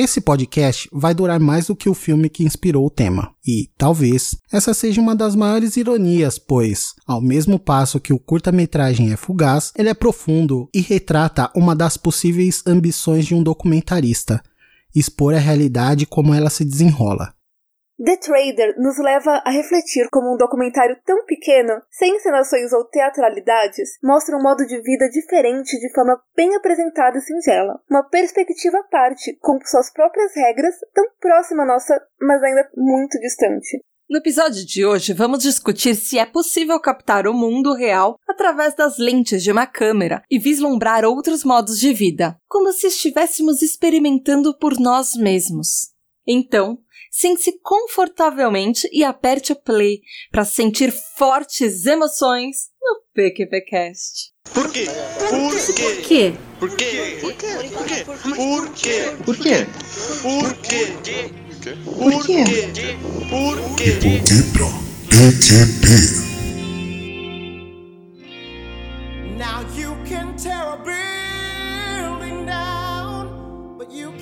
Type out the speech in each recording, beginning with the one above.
Esse podcast vai durar mais do que o filme que inspirou o tema. E, talvez, essa seja uma das maiores ironias, pois, ao mesmo passo que o curta-metragem é fugaz, ele é profundo e retrata uma das possíveis ambições de um documentarista: expor a realidade como ela se desenrola. The Trader nos leva a refletir como um documentário tão pequeno, sem encenações ou teatralidades, mostra um modo de vida diferente de forma bem apresentada e singela. Uma perspectiva à parte, com suas próprias regras, tão próxima à nossa, mas ainda muito distante. No episódio de hoje, vamos discutir se é possível captar o mundo real através das lentes de uma câmera e vislumbrar outros modos de vida, como se estivéssemos experimentando por nós mesmos. Então, sente-se confortavelmente e aperte o play para sentir fortes emoções no PQPcast. Por quê? Por quê? Por quê? Por quê? Por quê? Por quê? Por quê? Por quê? Por quê? Por quê? Quebra PQP. Now you can tear a building down, but you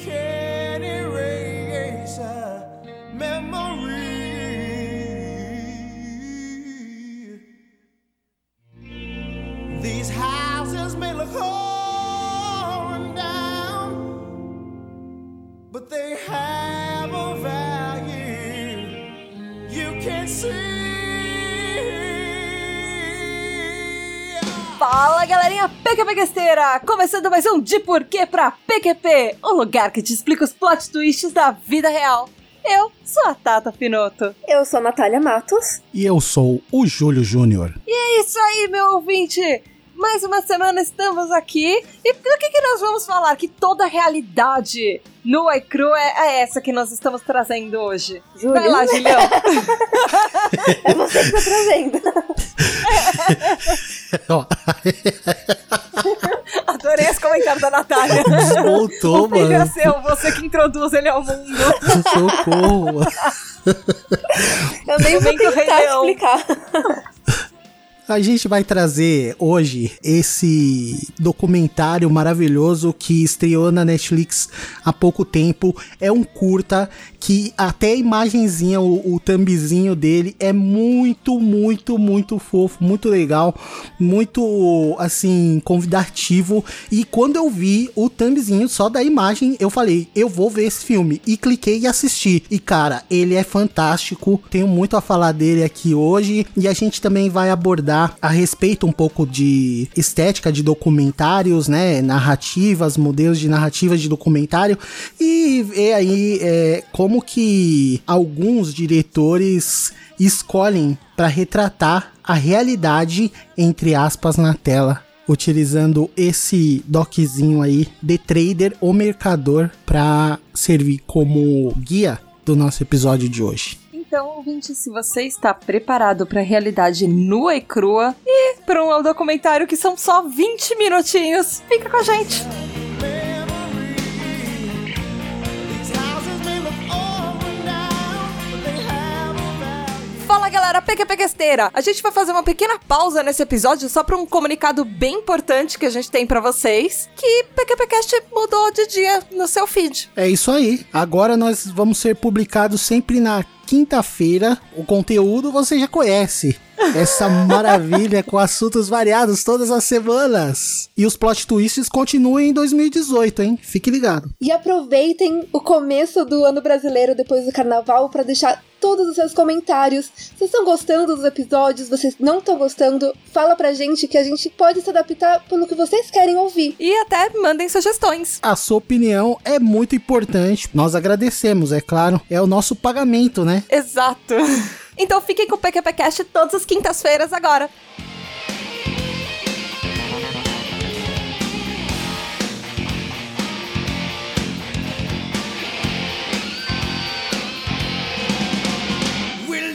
Fala galerinha PQPquesteira! Começando mais um De Porquê pra PQP, o lugar que te explica os plot twists da vida real. Eu sou a Tata Finoto. Eu sou a Natália Matos. E eu sou o Júlio Júnior. E é isso aí, meu ouvinte! Mais uma semana estamos aqui e do que, que nós vamos falar? Que toda a realidade nua e crua é, é essa que nós estamos trazendo hoje. Júlio. Vai lá, Julião. É você que tá trazendo. Adorei esse comentário da Natália. Voltou, o filho é mano. seu, você que introduz ele ao mundo. Socorro. Eu nem vou tentar explicar. A gente vai trazer hoje esse documentário maravilhoso que estreou na Netflix há pouco tempo. É um curta que até a imagenzinha, o, o thumbzinho dele é muito, muito, muito fofo, muito legal, muito assim, convidativo. E quando eu vi o thumbzinho só da imagem, eu falei, eu vou ver esse filme. E cliquei e assisti. E cara, ele é fantástico. Tenho muito a falar dele aqui hoje. E a gente também vai abordar a respeito um pouco de estética de documentários, né? Narrativas, modelos de narrativas de documentário. E ver aí é, como que alguns diretores escolhem para retratar a realidade, entre aspas, na tela. Utilizando esse doczinho aí, The Trader, o mercador, para servir como guia do nosso episódio de hoje. Então, ouvinte, se você está preparado para a realidade nua e crua e para um documentário que são só 20 minutinhos, fica com a gente. Fala galera, PQPquesteira! A gente vai fazer uma pequena pausa nesse episódio só para um comunicado bem importante que a gente tem para vocês, que PQPcast mudou de dia no seu feed. É isso aí. Agora nós vamos ser publicados sempre na quinta-feira. O conteúdo você já conhece. Essa maravilha com assuntos variados todas as semanas. E os plot twists continuam em 2018, hein? Fique ligado. E aproveitem o começo do ano brasileiro depois do carnaval para deixar todos os seus comentários. Vocês estão gostando dos episódios? Vocês não estão gostando? Fala pra gente que a gente pode se adaptar pelo que vocês querem ouvir. E até mandem sugestões. A sua opinião é muito importante. Nós agradecemos, é claro. É o nosso pagamento, né? Exato. Então fiquem com o PQPcast todas as quintas-feiras agora.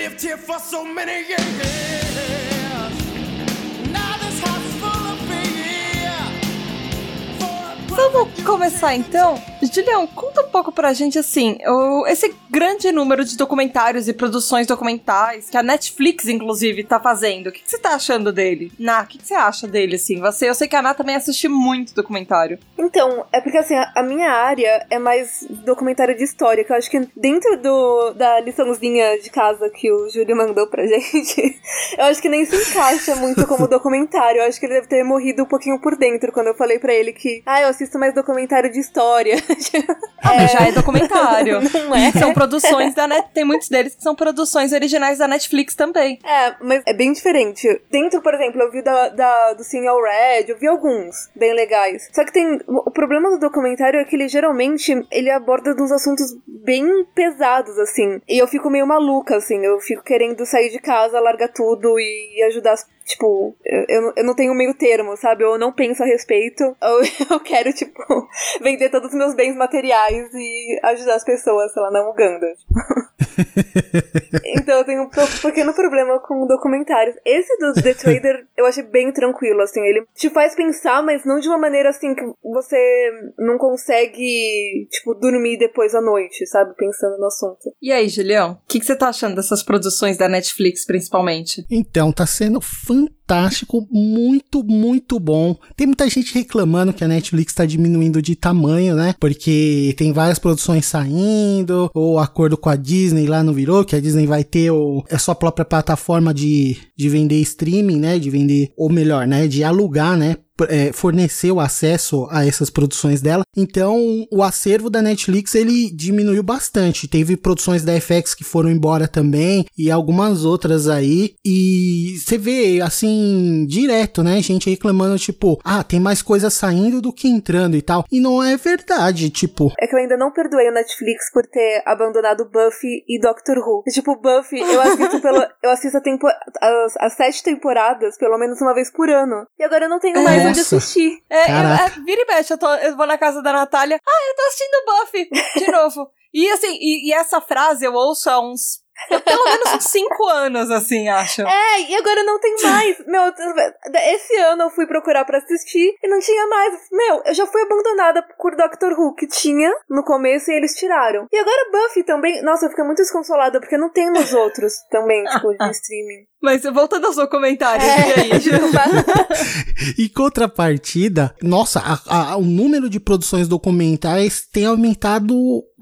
Lived here for so many years. Começar então? Julião, conta um pouco pra gente assim, o, esse grande número de documentários e produções documentais que a Netflix, inclusive, tá fazendo. O que, que você tá achando dele? Ná, o que, que você acha dele, assim? Você, eu sei que a Ná também assiste muito documentário. Então, é porque assim, a, a minha área é mais documentário de história, que eu acho que dentro do, da liçãozinha de casa que o Júlio mandou pra gente, eu acho que nem se encaixa muito como documentário. Eu acho que ele deve ter morrido um pouquinho por dentro quando eu falei pra ele que, ah, eu assisto mais documentário de história. Ah, mas já é documentário. Não é? São produções da Net, tem muitos deles que são produções originais da Netflix também. É, mas é bem diferente. Dentro, por exemplo, eu vi da, da, do Cine Red, eu vi alguns bem legais. Só que tem. O problema do documentário é que ele geralmente ele aborda uns assuntos bem pesados, assim. E eu fico meio maluca, assim. Eu fico querendo sair de casa, largar tudo e ajudar as Tipo, eu, eu, não tenho meio termo, sabe? Ou eu não penso a respeito, ou eu quero, tipo, vender todos os meus bens materiais e ajudar as pessoas, sei lá, na Uganda. Então eu tenho um pequeno problema com documentários. Esse do The Trader eu achei bem tranquilo, assim. Ele te faz pensar, mas não de uma maneira assim que você não consegue, tipo, dormir depois à noite, sabe? Pensando no assunto. E aí, Julião, o que, que você tá achando dessas produções da Netflix, principalmente? Então, tá sendo fantástico, muito, muito bom. Tem muita gente reclamando que a Netflix tá diminuindo de tamanho, né? Porque tem várias produções saindo, o acordo com a Disney lá não virou, que a Disney vai ter o, a sua própria plataforma de, de vender streaming, né? De vender, ou melhor, né? De alugar, né? É, fornecer o acesso a essas produções dela. Então, o acervo da Netflix ele diminuiu bastante. Teve produções da FX que foram embora também e algumas outras aí. E você vê assim direto, né? Gente reclamando tipo, ah, tem mais coisa saindo do que entrando e tal. E não é verdade, tipo. É que eu ainda não perdoei o Netflix por ter abandonado Buffy e Doctor Who. Tipo, Buffy, eu assisto pelo. Eu assisto a tempo, as, as sete temporadas, pelo menos uma vez por ano. E agora eu não tenho mais onde Nossa. assistir. É, eu, é, vira e mexe, eu, tô- eu vou na casa da Natália. Ah, eu tô assistindo Buffy de novo. e assim, e, e essa frase eu ouço há uns. Pelo menos uns cinco anos, assim, acho. É, e agora não tem mais. Meu, esse ano eu fui procurar pra assistir e não tinha mais. Meu, eu já fui abandonada por Doctor Who, que tinha no começo e eles tiraram. E agora Buffy também. Nossa, eu fiquei muito desconsolada porque não tem nos outros também, tipo, de streaming. Mas voltando ao seu comentário, É. e aí? Em contrapartida, nossa, a- a- o número de produções documentais tem aumentado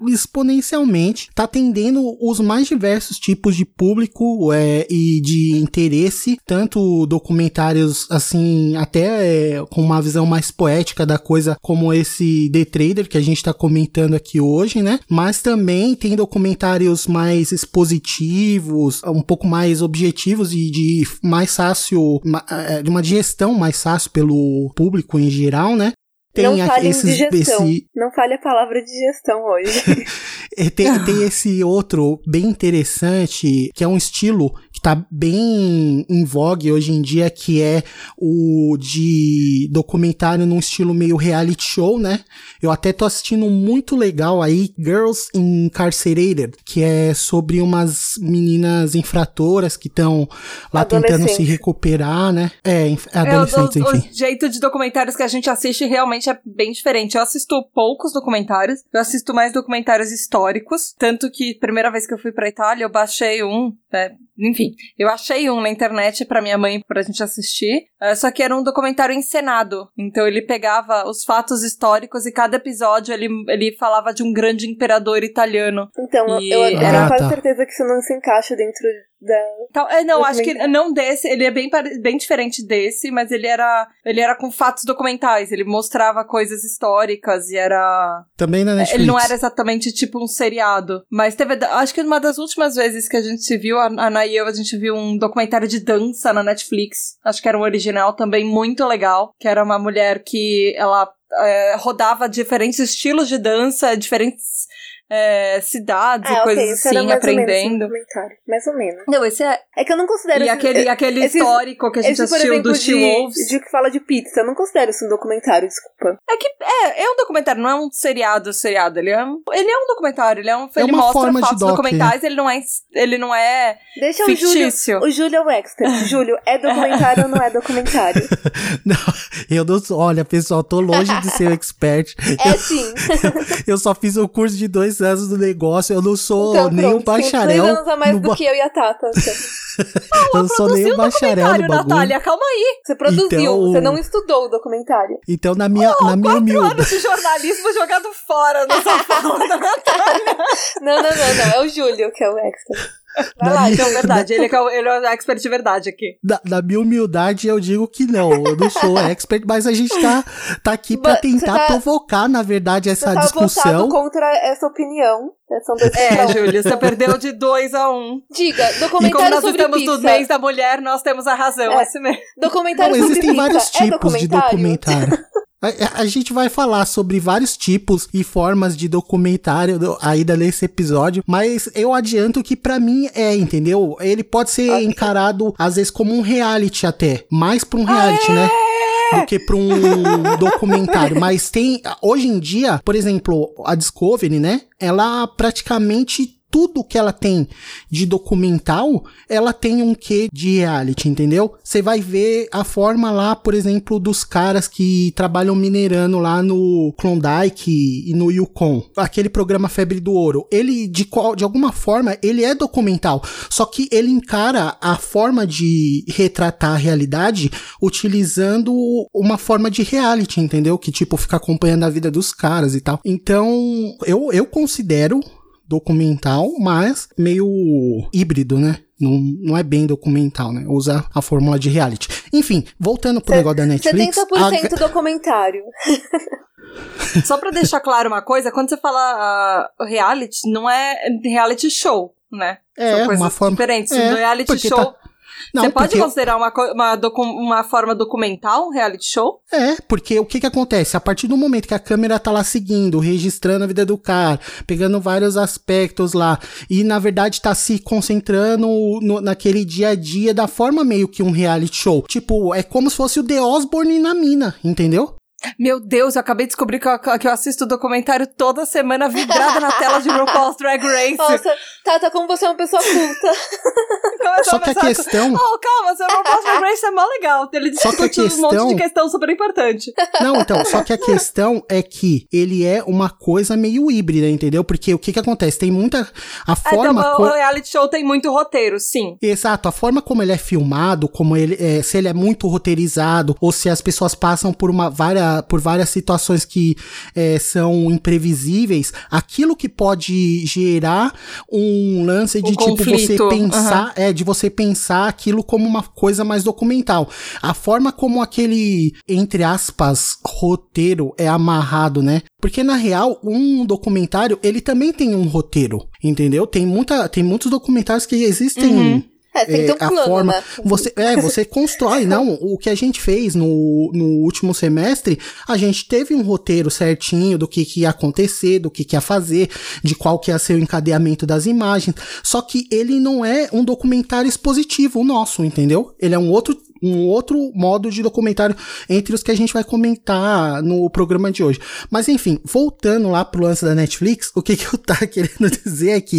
exponencialmente. Tá atendendo os mais diversos tipos de público é, e de interesse, tanto documentários assim, até é, com uma visão mais poética da coisa, como esse The Trader que a gente tá comentando aqui hoje, né? Mas também tem documentários mais expositivos, um pouco mais objetivos e de mais fácil, eh, de uma digestão mais fácil pelo público em geral, né? Não aqui falem esses- de gestão. esse- Não fale a palavra de gestão hoje. é, tem, tem esse outro bem interessante, que é um estilo que tá bem em vogue hoje em dia, que é o de documentário num estilo meio reality show, né? Eu até tô assistindo um muito legal aí, Girls Incarcerated, que é sobre umas meninas infratoras que estão lá tentando se recuperar, né? É, É, o, adolescentes, o- enfim. o jeito de documentários que a gente assiste realmente é bem diferente. Eu assisto poucos documentários, eu assisto mais documentários históricos. Tanto que, primeira vez que eu fui pra Itália, eu baixei um. né, enfim, eu achei um na internet pra minha mãe pra gente assistir. eh, só que era um documentário encenado. Então ele pegava os fatos históricos e cada episódio ele, ele falava de um grande imperador italiano. Então, E eu, eu era- tenho quase Ah, tá. certeza que isso não se encaixa dentro da. Então, é, não, acho que não desse, ele é bem, bem diferente desse, mas ele era, ele era com fatos documentais, ele mostrava coisas históricas e era... Também na Netflix. Ele não era exatamente tipo um seriado, mas teve, acho que uma das últimas vezes que a gente se viu, a Ana e eu, a gente viu um documentário de dança na Netflix, acho que era um original também muito legal, que era uma mulher que ela é, rodava diferentes estilos de dança, diferentes é, cidades Ah, e ok, coisas isso era assim, mais ou menos um aprendendo. documentário. Mais ou menos. Não, esse é. É que eu não considero E esse- aquele, aquele esse- histórico que a gente esse, assistiu exemplo, do de, T-Wolves. de que fala de pizza, eu não considero isso um documentário, desculpa. É que é, é um documentário, não é um seriado, seriado. Ele é um, ele é um documentário, ele é um. É ele uma mostra fatos doc, documentais, ele não é. Ele não é Deixa o Júlio. fictício. O Júlio é o expert. Júlio, é documentário ou não é documentário? Não, eu não sou. Olha, pessoal, tô longe de ser expert. É sim. Eu só fiz um curso de dois anos do negócio, eu não sou Então, nem um tem bacharel. dois anos a mais no do ba- que eu e a Tata. Eu não sou nem um bacharel no bagulho. Natália, calma aí. Você produziu, Então- você não estudou o documentário. Então, na minha, na minha humilde. anos de jornalismo jogado fora nessa fala da Natália. Não, não, não, não. É o Júlio que é o expert. Vai Na lá, minha- Então, verdade, ele é, é o- ele é o expert de verdade aqui. Na, na minha humildade, eu digo que não. Eu não sou expert, mas a gente tá, tá aqui pra tentar tá- provocar, na verdade, essa tá discussão. contra essa opinião. É. Júlio, você perdeu de 2 a 1. Um. Diga, E como documentário nós estamos pizza. no mês da mulher, nós temos a razão. É. Esse mesmo. Documentário Não, sobre existem pizza. vários é tipos de documentário. A, a gente vai falar sobre vários tipos e formas de documentário do- ainda nesse episódio, mas eu adianto que pra mim é, entendeu? Ele pode ser Ok. encarado às vezes como um reality até, mais pra um Ah, reality, é? né? Do que pra um documentário. Mas tem, hoje em dia, por exemplo, a Discovery, né? Ela praticamente tudo que ela tem de documental, ela tem um quê de reality, entendeu? Você vai ver a forma lá, por exemplo, dos caras que trabalham minerando lá no Klondike e no Yukon. Aquele programa Febre do Ouro. Ele, de, qual, de alguma forma, ele é documental. Só que ele encara a forma de retratar a realidade utilizando uma forma de reality, entendeu? Que, tipo, fica acompanhando a vida dos caras e tal. Então, eu, eu considero documental, mas meio híbrido, né? Não, não é bem documental, né? Usa a fórmula de reality. Enfim, voltando pro Se- negócio da Netflix. 70% documentário. Só pra deixar claro uma coisa, quando você fala ah, reality, não é reality show, né? a, é São coisas uma forma. diferentes. é, no reality show, tá- Não, você pode porque- considerar uma, uma, uma forma documental um reality show? É, porque o que que acontece? A partir do momento que a câmera tá lá seguindo, registrando a vida do cara, pegando vários aspectos lá, e na verdade tá se concentrando no- naquele dia a dia da forma meio que um reality show. Tipo, é como se fosse o The Osborne na mina, entendeu? Meu Deus, eu acabei de descobrir que eu, que eu assisto documentário toda semana vidrada na tela de RuPaul's Drag Race. Nossa, Tata, como você é uma pessoa culta. Só que a questão. Oh, calma, seu RuPaul's Drag Race é mó legal. Ele Só que a discute um monte questão- de questão super importante. Não, então, só que a questão é que ele é uma coisa meio híbrida, entendeu? Porque o que que acontece? Tem muita. A Ah, forma. então, co- o reality show tem muito roteiro, sim. Exato, a forma como ele é filmado, como ele é, se ele é muito roteirizado, ou se as pessoas passam por uma várias, por várias situações que é, são imprevisíveis, aquilo que pode gerar um lance de tipo você conflito, pensar, é, de você pensar aquilo como uma coisa mais documental. A forma como aquele, entre aspas, roteiro é amarrado, né? Porque na real, um documentário, ele também tem um roteiro, entendeu? Tem muita, tem muitos documentários que existem Uhum. É, tem que ter um a plano, forma, né? você, é, você constrói, não, o que a gente fez no, no último semestre, a gente teve um roteiro certinho do que, que ia acontecer, do que, que ia fazer, de qual que ia ser o encadeamento das imagens, só que ele não é um documentário expositivo, o nosso, entendeu? Ele é um outro um outro modo de documentário entre os que a gente vai comentar no programa de hoje. Mas enfim, voltando lá pro lance da Netflix, o que, que eu tava querendo dizer é que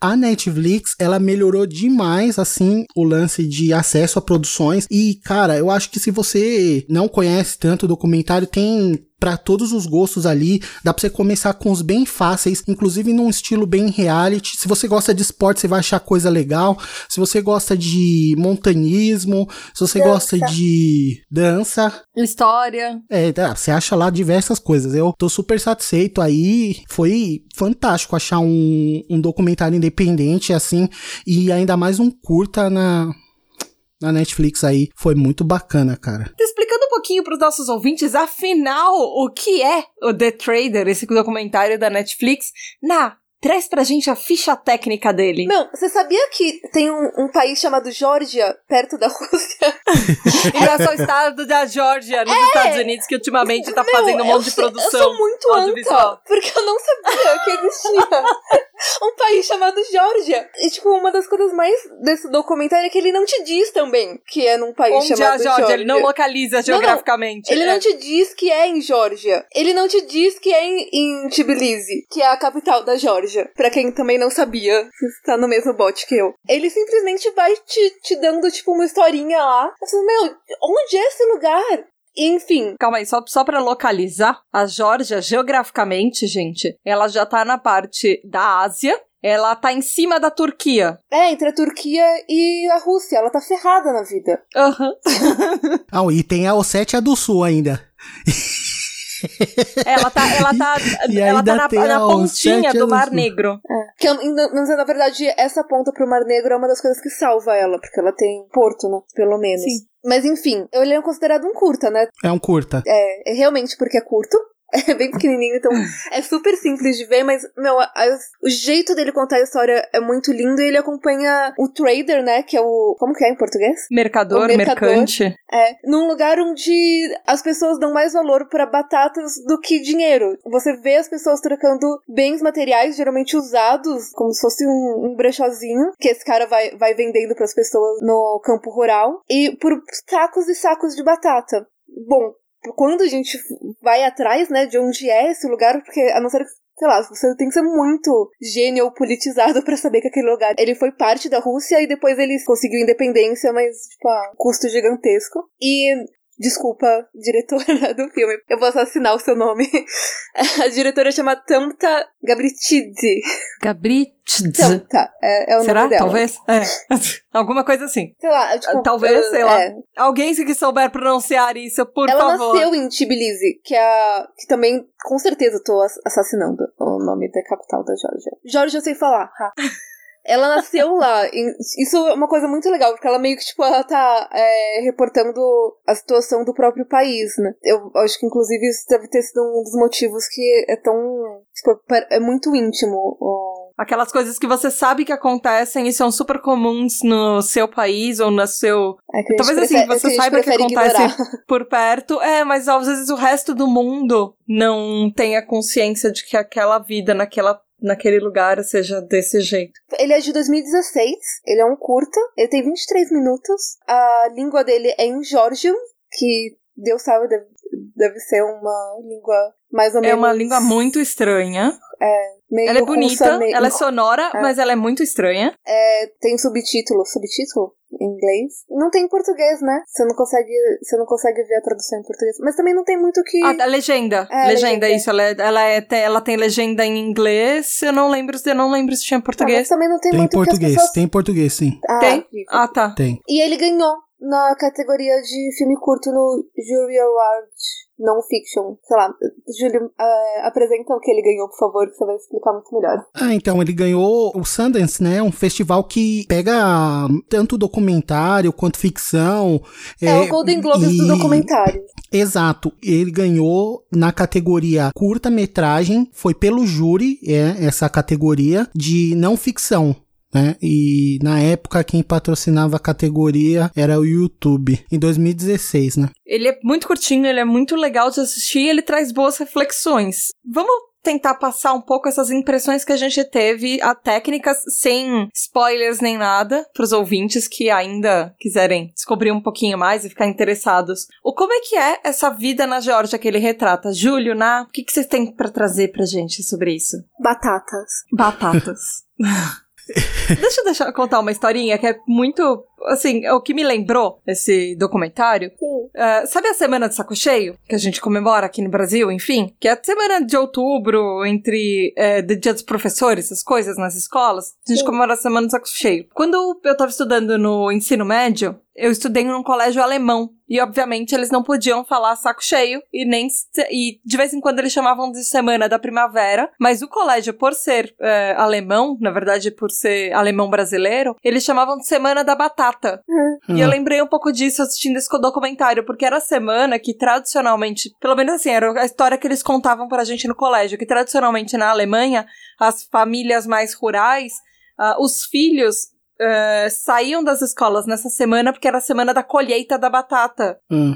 a Netflix, ela melhorou demais, assim, o lance de acesso a produções. E, cara, eu acho que se você não conhece tanto documentário, tem pra todos os gostos ali. Dá pra você começar com os bem fáceis, inclusive num estilo bem reality. Se você gosta de esporte, você vai achar coisa legal. Se você gosta de montanhismo, se você Dança. gosta de dança, História. é, tá, você acha lá diversas coisas. Eu tô super satisfeito aí. Foi fantástico achar um, um documentário independente assim e ainda mais um curta na na Netflix aí. Foi muito bacana, cara. Explicando um pouquinho para os nossos ouvintes, afinal, o que é o The Trader, esse documentário da Netflix, na Traz pra gente a ficha técnica dele. Meu, você sabia que tem um, um país chamado Geórgia, perto da Rússia? E não é só o estado da Geórgia, nos Estados Unidos, que ultimamente tá Meu, fazendo um monte de produção Eu sou muito anta, porque eu não sabia que existia um país chamado Geórgia. E, tipo, uma das coisas mais desse documentário é que ele não te diz também que é num país Onde é a chamado Geórgia? Ele não localiza não. geograficamente. Ele É. não te diz que é em Geórgia. Ele não te diz que é em, em Tbilisi, que é a capital da Geórgia. Pra quem também não sabia, está no mesmo bote que eu. Ele simplesmente vai te, te dando, tipo, uma historinha lá. Eu falo, meu, onde é esse lugar? Enfim, Calma aí, só, só pra localizar, a Geórgia, geograficamente, gente, ela já tá na parte da Ásia, ela tá em cima da Turquia. é entre a Turquia e a Rússia. Ela tá ferrada na vida. Aham. Ah, e tem a Ossétia do Sul ainda. Ela tá, ela tá, E ela tá na, na a pontinha do Mar. Negro. Que, eu- mas, na verdade, essa ponta pro Mar Negro é uma das coisas que salva ela, porque ela tem porto, né? Pelo menos. Sim. Mas enfim, ele é considerado um curta, né? É um curta. É, é realmente porque é curto. É bem pequenininho, então é super simples de ver, mas, meu, a- a- o jeito dele contar a história é muito lindo e ele acompanha o trader, né? Que é o. Como que é em português? Mercador, mercador. mercante. É, num lugar onde as pessoas dão mais valor pra batatas do que dinheiro. Você vê as pessoas trocando bens materiais, geralmente usados, como se fosse um, um brechózinho, que esse cara vai, vai vendendo pras pessoas no campo rural, e por sacos e sacos de batata. Bom, quando a gente vai atrás, né, de onde é esse lugar, porque a não ser que Sei lá, você tem que ser muito gênio ou politizado pra saber que aquele lugar ele foi parte da Rússia e depois ele conseguiu independência, mas tipo, a custo gigantesco. E desculpa, diretora do filme, eu vou assassinar o seu nome. A diretora chama Tamta Gabritidze. Gabritz. Tamta, é, é o Será? nome dela. Talvez? É. Alguma coisa assim. Sei lá, tipo, Talvez, uh, sei lá. é. Alguém que souber pronunciar isso, por Ela favor. nasceu em Tbilisi, que é a, que também, com certeza, eu tô ass- assassinando o nome da capital da Geórgia. Geórgia eu sei falar. ha. Ela nasceu lá. isso é uma coisa muito legal, porque ela meio que, tipo, ela tá é, reportando a situação do próprio país, né? Eu acho que, inclusive, isso deve ter sido um dos motivos que é tão. Tipo, é muito íntimo. Aquelas coisas que você sabe que acontecem e são super comuns no seu país ou no seu. é que Talvez assim, prefere- você que a gente saiba que acontece ignorar. por perto. É, mas às vezes o resto do mundo não tem a consciência de que aquela vida naquela, naquele lugar seja desse jeito. Ele é de 2016, ele é um curta, ele tem 23 minutos. A língua dele é em Georgian, que Deus sabe, deve, deve ser uma língua mais ou É menos. uma língua muito estranha. meio Ela é russa, bonita, meio- ela é sonora, É. mas ela é muito estranha. É, tem subtítulo, subtítulo em inglês. Não tem em português, né? Você não consegue, você não consegue ver a tradução em português. Mas também não tem muito que. Ah, a legenda. É, legenda, legenda. isso. Ela, é- ela, é, tem- ela tem legenda em inglês. Eu não lembro, eu não lembro se tinha em Ah, mas português. também não tem, Tem em muito que as português, pessoas- tem em português, sim. Ah, Tem? Ah, tá. Tem. E ele ganhou na categoria de filme curto no Jury Award Non-Fiction. Sei lá, Júlio, eh, apresenta o que ele ganhou, por favor, que você vai explicar muito melhor. Ah, então, ele ganhou o Sundance, né? Um festival que pega tanto documentário quanto ficção. É, o Golden Globes do e- documentário. Exato. Ele ganhou na categoria curta-metragem, foi pelo júri, é, essa categoria de não ficção. Né? E na época quem patrocinava a categoria era o YouTube, em 2016, né? Ele é muito curtinho, ele é muito legal de assistir e ele traz boas reflexões. Vamos tentar passar um pouco essas impressões que a gente teve, a técnicas, sem spoilers nem nada, pros ouvintes que ainda quiserem descobrir um pouquinho mais e ficar interessados. O como é que é essa vida na Geórgia que ele retrata? Júlio, Ná, o que, que vocês têm pra trazer pra gente sobre isso? Batatas. Batatas. Deixa eu deixar, contar uma historinha que é muito. Assim, o que me lembrou esse documentário. Sim. É, sabe a Semana de Saco Cheio? Que a gente comemora aqui no Brasil, enfim? Que é a semana de outubro, entre é, de Dia dos Professores, essas coisas nas escolas. A gente Sim. comemora a Semana de Saco Cheio. Quando eu tava estudando no ensino médio, eu estudei num colégio alemão. E, obviamente, eles não podiam falar saco cheio. E nem. E de vez em quando eles chamavam de Semana da Primavera. Mas o colégio, por ser é, alemão, na verdade, por ser alemão brasileiro, eles chamavam de Semana da Batata. E eu lembrei um pouco disso assistindo esse documentário, porque era a semana que tradicionalmente, pelo menos assim, era a história que eles contavam pra gente no colégio, que tradicionalmente na Alemanha, as famílias mais rurais, ah, os filhos eh, saíam das escolas nessa semana porque era a semana da colheita da batata. Hum.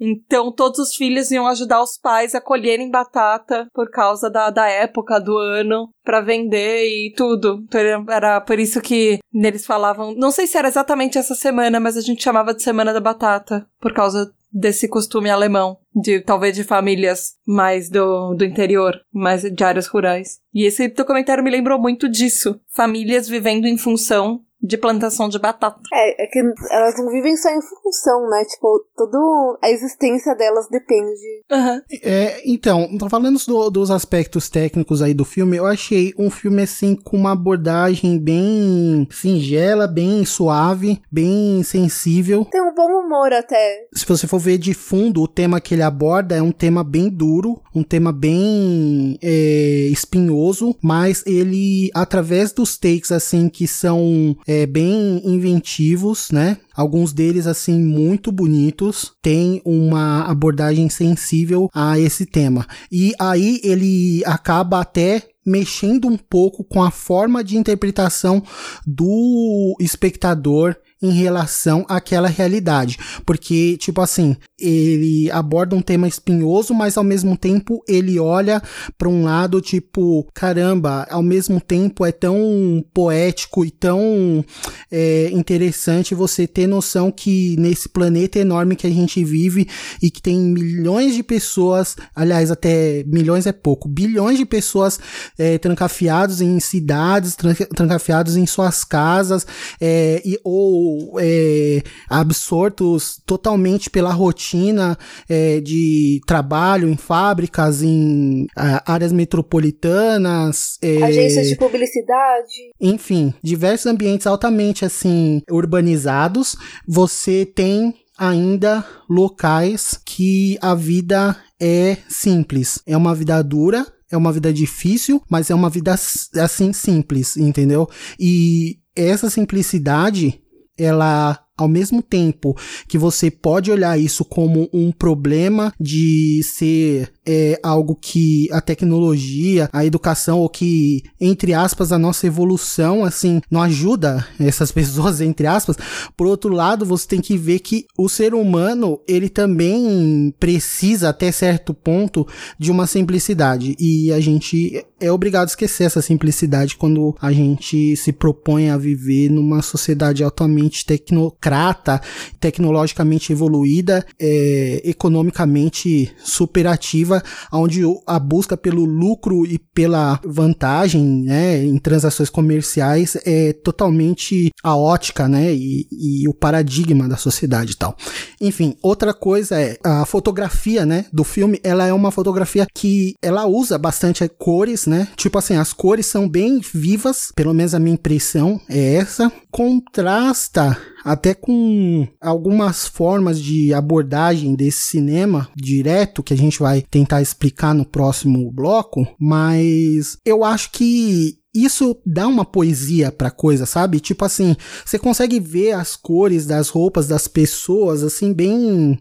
Então todos os filhos iam ajudar os pais a colherem batata por causa da, da época do ano pra vender e tudo. Então, era- era por isso que eles falavam. Não sei se era exatamente essa semana, mas a gente chamava de Semana da Batata por causa desse costume alemão. De talvez de famílias mais do, do interior, mais de áreas rurais. E esse documentário me lembrou muito disso. Famílias vivendo em função de plantação de batata. É, é que elas não vivem só em função, né? Tipo, toda a existência delas depende. Aham. É, então, tô falando do- dos aspectos técnicos aí do filme, eu achei um filme assim com uma abordagem bem singela, bem suave, bem sensível. Tem um bom humor até. Se você for ver de fundo, o tema que ele aborda é um tema bem duro, um tema bem é, espinhoso, mas ele, através dos takes assim que são é, bem inventivos, né? Alguns deles assim muito bonitos, tem uma abordagem sensível a esse tema. E aí ele acaba até mexendo um pouco com a forma de interpretação do espectador em relação àquela realidade. Porque, tipo assim, ele aborda um tema espinhoso, mas ao mesmo tempo ele olha para um lado, tipo, caramba, ao mesmo tempo é tão poético e tão é, interessante você ter noção que nesse planeta enorme que a gente vive e que tem milhões de pessoas, aliás, até milhões é pouco, bilhões de pessoas é, trancafiados em cidades, tran- trancafiados em suas casas, é, e, ou é, absortos totalmente pela rotina é, de trabalho em fábricas, em ah, áreas metropolitanas. é, Agências de publicidade. enfim, diversos ambientes altamente assim urbanizados, você tem ainda locais que a vida é simples. É uma vida dura, é uma vida difícil, mas é uma vida assim simples, entendeu? E essa simplicidade, ela ao mesmo tempo que você pode olhar isso como um problema de ser é, algo que a tecnologia, a educação, ou que, entre aspas, a nossa evolução, assim, não ajuda essas pessoas, entre aspas. Por outro lado, você tem que ver que o ser humano, ele também precisa, até certo ponto, de uma simplicidade. E a gente é obrigado a esquecer essa simplicidade quando a gente se propõe a viver numa sociedade altamente tecnocrata, tecnologicamente evoluída, é, economicamente superativa, onde a busca pelo lucro e pela vantagem né, em transações comerciais é totalmente a ótica né, e, e o paradigma da sociedade e tal. Enfim, outra coisa é a fotografia, né, do filme, ela é uma fotografia que ela usa bastante cores, né? Tipo assim, as cores são bem vivas, pelo menos a minha impressão é essa. Contrasta até com algumas formas de abordagem desse cinema direto que a gente vai tentar explicar no próximo bloco, mas eu acho que isso dá uma poesia pra coisa, sabe? Tipo assim, você consegue ver as cores das roupas das pessoas assim bem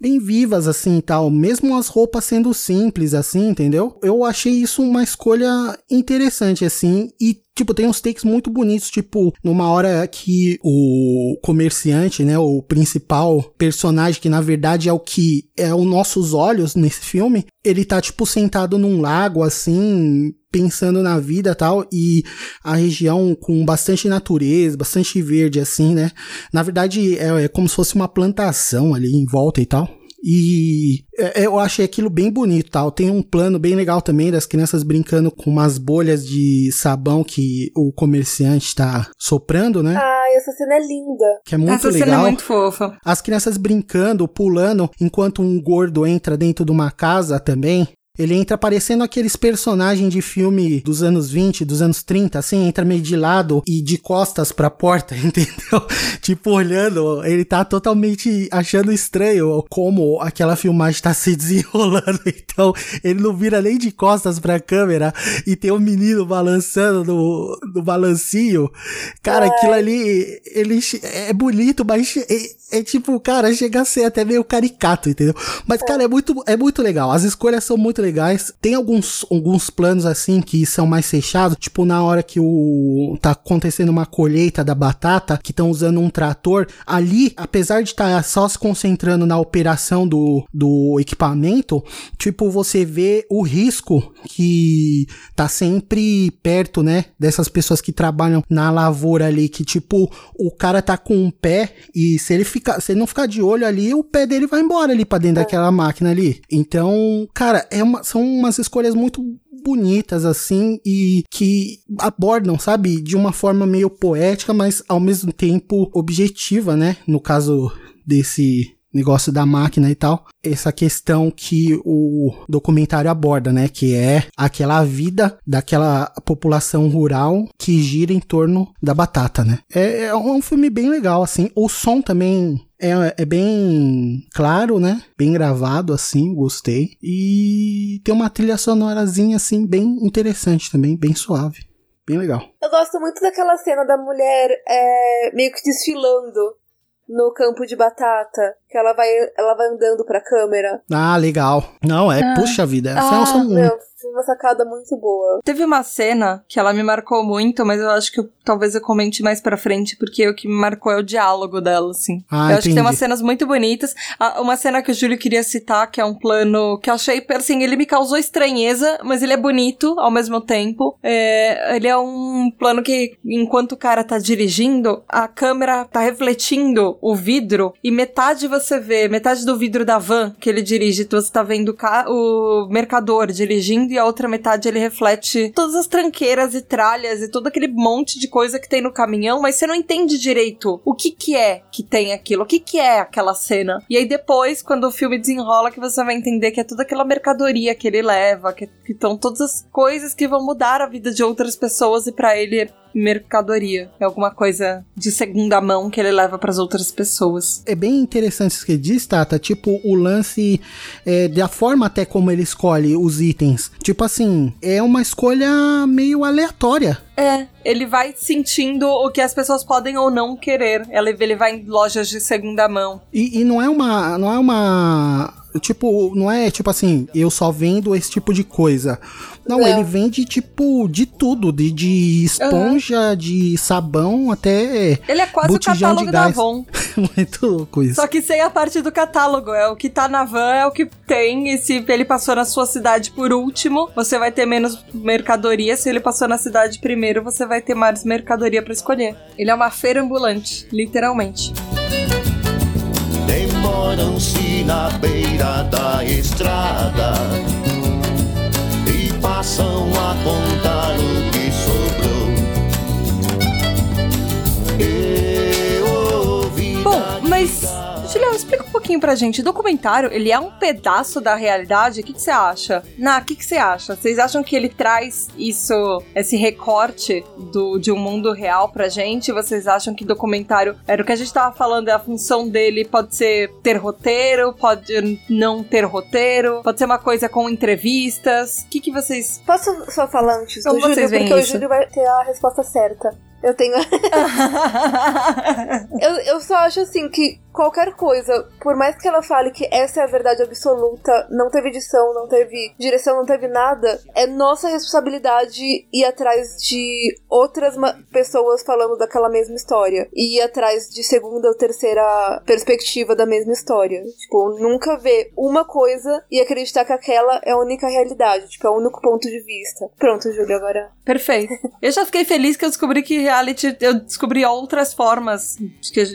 bem vivas assim e tal, mesmo as roupas sendo simples assim, entendeu? Eu achei isso uma escolha interessante assim e tipo tem uns takes muito bonitos, tipo numa hora que o comerciante, né, o principal personagem que na verdade é o que é os nossos olhos nesse filme, ele tá tipo sentado num lago assim, pensando na vida tal, e a região com bastante natureza, bastante verde assim, né? Na verdade é, é como se fosse uma plantação ali em volta e tal. E é, eu achei aquilo bem bonito, tal. Tem um plano bem legal também das crianças brincando com umas bolhas de sabão que o comerciante tá soprando, né? Ai, essa cena é linda. Que é muito Essa legal. cena é muito fofa. As crianças brincando, pulando, enquanto um gordo entra dentro de uma casa também. Ele entra parecendo aqueles personagens de filme dos anos 20, dos anos 30, assim, entra meio de lado e de costas pra porta, entendeu? tipo, olhando, ele tá totalmente achando estranho como aquela filmagem tá se desenrolando. Então, ele não vira nem de costas pra câmera e tem um menino balançando no, no balancinho. Cara, aquilo ali, ele é bonito, mas é, é tipo, cara, chega a ser até meio caricato, entendeu? Mas, cara, é muito, é muito legal. As escolhas são muito legais. Tem alguns, alguns planos assim que são mais fechados, tipo na hora que o tá acontecendo uma colheita da batata, que estão usando um trator, ali, apesar de estar só se concentrando na operação do, do equipamento, tipo, você vê o risco que tá sempre perto, né, dessas pessoas que trabalham na lavoura ali, que tipo, o cara tá com um pé e se ele ficar, se ele não ficar de olho ali, o pé dele vai embora ali pra dentro daquela máquina ali. Então, cara, é uma, são umas escolhas muito bonitas assim e que abordam, sabe, de uma forma meio poética, mas ao mesmo tempo objetiva, né? No caso desse negócio da máquina e tal, essa questão que o documentário aborda, né, que é aquela vida daquela população rural que gira em torno da batata, né. É, é um filme bem legal, assim, o som também é, é bem claro, né? Bem gravado, assim, gostei. E tem uma trilha sonorazinha, assim, bem interessante também, bem suave. Bem legal. Eu gosto muito daquela cena da mulher é, meio que desfilando no campo de batata, que ela vai, ela vai andando pra câmera. Ah, legal. Não, é, Ah. puxa vida. Essa é Ah, uma- Meu, foi uma sacada muito boa. Teve uma cena que ela me marcou muito, mas eu acho que eu- talvez eu comente mais pra frente, porque o que me marcou é o diálogo dela, assim. Ah, eu acho que tem entendi. umas cenas muito bonitas. Ah, Uma cena que o Júlio queria citar, que é um plano que eu achei, assim, ele me causou estranheza, mas ele é bonito ao mesmo tempo. É, ele é um plano que, enquanto o cara tá dirigindo, a câmera tá refletindo o vidro e metade você vê, metade do vidro da van que ele dirige, você tá vendo o, ca- o mercador dirigindo e a outra metade ele reflete todas as tranqueiras e tralhas e todo aquele monte de coisa que tem no caminhão, mas você não entende direito o que que é que tem aquilo, o que que é aquela cena. E aí depois, quando o filme desenrola, que você vai entender que é toda aquela mercadoria que ele leva, que estão todas as coisas que vão mudar a vida de outras pessoas e pra ele mercadoria. É alguma coisa de segunda mão que ele leva pras outras pessoas. É bem interessante isso que ele diz, Tata. Tipo, o lance é, da forma até como ele escolhe os itens. Tipo assim, é uma escolha meio aleatória. É, ele vai sentindo o que as pessoas podem ou não querer. Ele, ele vai em lojas de segunda mão. E, e não é uma. Não é uma. Tipo, não é tipo assim, eu só vendo esse tipo de coisa. Não, Não. ele vende tipo de tudo, de, de esponja, de sabão até Ele é quase o catálogo de da. Avon. Muito louco isso. Só que sem a parte do catálogo. É o que tá na van, é o que tem. E se ele passou na sua cidade por último, você vai ter menos mercadoria. Se ele passou na cidade primeiro, você vai ter mais mercadoria pra escolher. Ele é uma feira ambulante, literalmente. Demoram-se na beira da estrada e passam a contar o que sobrou. Eu ouvi Bom, mas, Julião, explica um pouquinho pra gente. O documentário, ele é um pedaço da realidade? O que você acha? Na, o que você acha? Vocês acham que ele traz isso, esse recorte do, de um mundo real pra gente? Vocês acham que documentário era o que a gente tava falando, é a função dele pode ser ter roteiro, pode não ter roteiro, pode ser uma coisa com entrevistas. O que que vocês... Posso só falar antes Como do Júlio? vocês veem Porque o isso? Júlio vai ter a resposta certa. Eu tenho. eu, eu só acho assim que qualquer coisa, por mais que ela fale que essa é a verdade absoluta, não teve edição, não teve direção, não teve nada, é nossa responsabilidade ir atrás de outras pessoas falando daquela mesma história. E ir atrás de segunda ou terceira perspectiva da mesma história. Tipo, nunca ver uma coisa e acreditar que aquela é a única realidade, tipo, é o único ponto de vista. Pronto, Júlio, agora. Perfeito. Eu já fiquei feliz que eu descobri que reality, eu descobri outras formas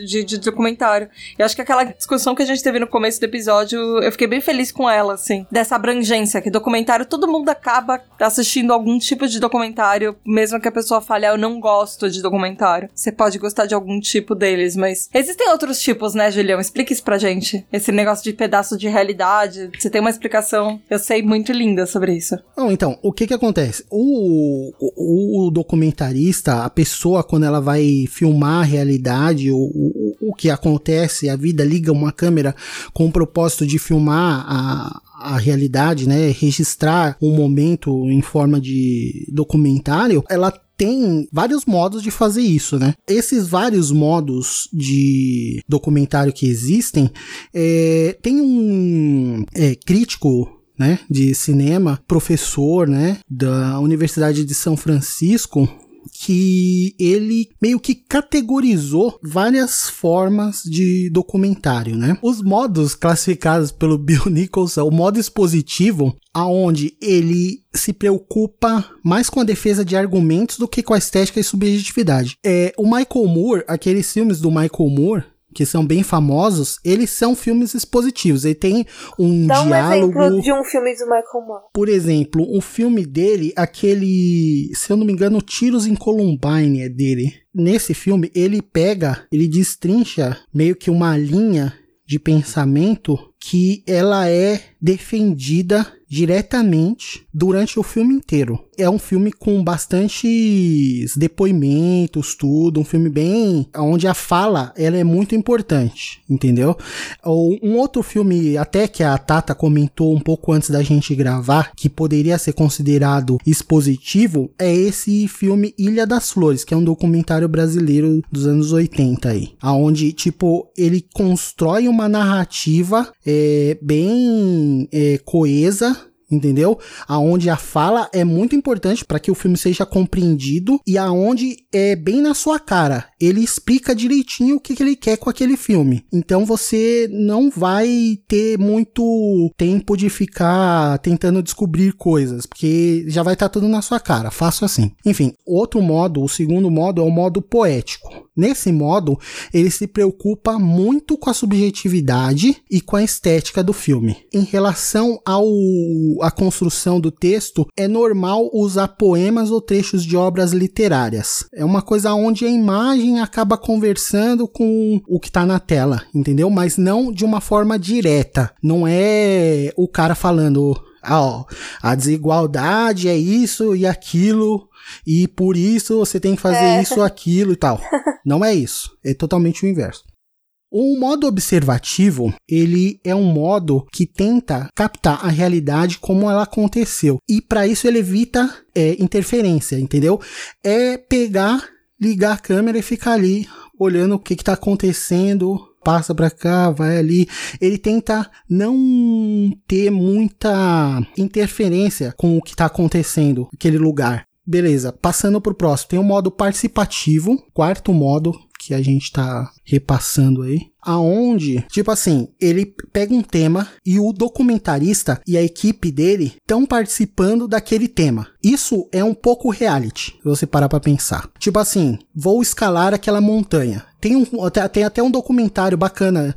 de, de- documentário. Eu acho que aquela discussão que a gente teve no começo do episódio, eu fiquei bem feliz com ela, assim. Dessa abrangência, que documentário, todo mundo acaba assistindo algum tipo de documentário, mesmo que a pessoa fale, ah, eu não gosto de documentário. Você pode gostar de algum tipo deles, mas existem outros tipos, né, Julião? Explica isso pra gente. Esse negócio de pedaço de realidade. Você tem uma explicação, eu sei, muito linda sobre isso. Não, então, o que que acontece? O, o, o documentarista, a pessoa, quando ela vai filmar a realidade, o, o, o que acontece, a vida liga uma câmera com o propósito de filmar a, a realidade, né, registrar um momento em forma de documentário, ela tem vários modos de fazer isso, né? Esses vários modos de documentário que existem, é, tem um é, crítico né, de cinema, professor, né, da Universidade de São Francisco, que ele meio que categorizou várias formas de documentário, né? Os modos classificados pelo Bill Nichols, o modo expositivo, aonde ele se preocupa mais com a defesa de argumentos do que com a estética e subjetividade. É, o Michael Moore, aqueles filmes do Michael Moore, que são bem famosos, eles são filmes expositivos. Ele tem um Dá um diálogo. exemplo de um filme do Michael Moore. Por exemplo, um filme dele, aquele, se eu não me engano, Tiros em Columbine é dele. Nesse filme, ele pega, ele destrincha meio que uma linha de pensamento que ela é defendida diretamente durante o filme inteiro. É um filme com bastantes depoimentos, tudo, um filme bem onde a fala ela é muito importante, entendeu? Um outro filme até que a Tata comentou um pouco antes da gente gravar que poderia ser considerado expositivo é esse filme Ilha das Flores, que é um documentário brasileiro dos anos 80 aí, aonde tipo ele constrói uma narrativa é, bem é, coesa entendeu? Aonde a fala é muito importante para que o filme seja compreendido e aonde é bem na sua cara. Ele explica direitinho o que, que ele quer com aquele filme. Então você não vai ter muito tempo de ficar tentando descobrir coisas, porque já vai estar tudo na sua cara. Faço assim. Enfim, outro modo, o segundo modo é o modo poético. Nesse modo, ele se preocupa muito com a subjetividade e com a estética do filme. Em relação ao a construção do texto, é normal usar poemas ou trechos de obras literárias. É uma coisa onde a imagem acaba conversando com o que está na tela, entendeu? Mas não de uma forma direta. Não é o cara falando, ah, a desigualdade é isso e aquilo e por isso você tem que fazer É. isso, aquilo e tal. Não é isso. É totalmente o inverso. O modo observativo, ele é um modo que tenta captar a realidade como ela aconteceu. E para isso ele evita é, interferência, entendeu? É pegar, ligar a câmera e ficar ali olhando o que está acontecendo, passa para cá, vai ali. Ele tenta não ter muita interferência com o que está acontecendo naquele lugar. Beleza, passando pro próximo, tem o modo participativo, quarto modo que a gente tá repassando aí, aonde, tipo assim, ele pega um tema e o documentarista e a equipe dele estão participando daquele tema. Isso é um pouco reality, se você parar pra pensar. Tipo assim, vou escalar aquela montanha. Tem, um, tem até um documentário bacana,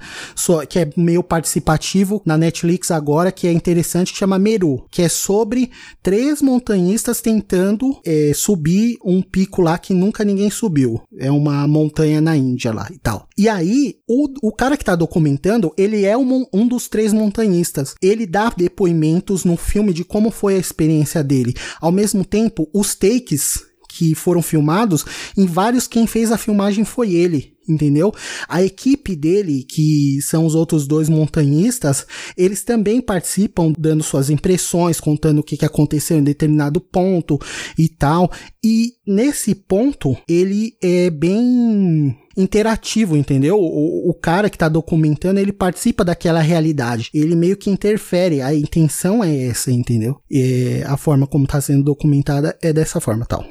que é meio participativo na Netflix agora, que é interessante, que chama Meru, que é sobre três montanhistas tentando é, subir um pico lá que nunca ninguém subiu. É uma montanha na Índia lá e tal. E aí, o, o cara que tá documentando, ele é um, um dos três montanhistas. Ele dá depoimentos no filme de como foi a experiência dele. Ao mesmo tempo, os takes que foram filmados, em vários quem fez a filmagem foi ele, entendeu? A equipe dele, que são os outros dois montanhistas, eles também participam dando suas impressões, contando o que, que aconteceu em determinado ponto e tal. E nesse ponto, ele é bem interativo, entendeu? O, o cara que tá documentando, ele participa daquela realidade. Ele meio que interfere. A intenção é essa, entendeu? E a forma como tá sendo documentada é dessa forma, tal.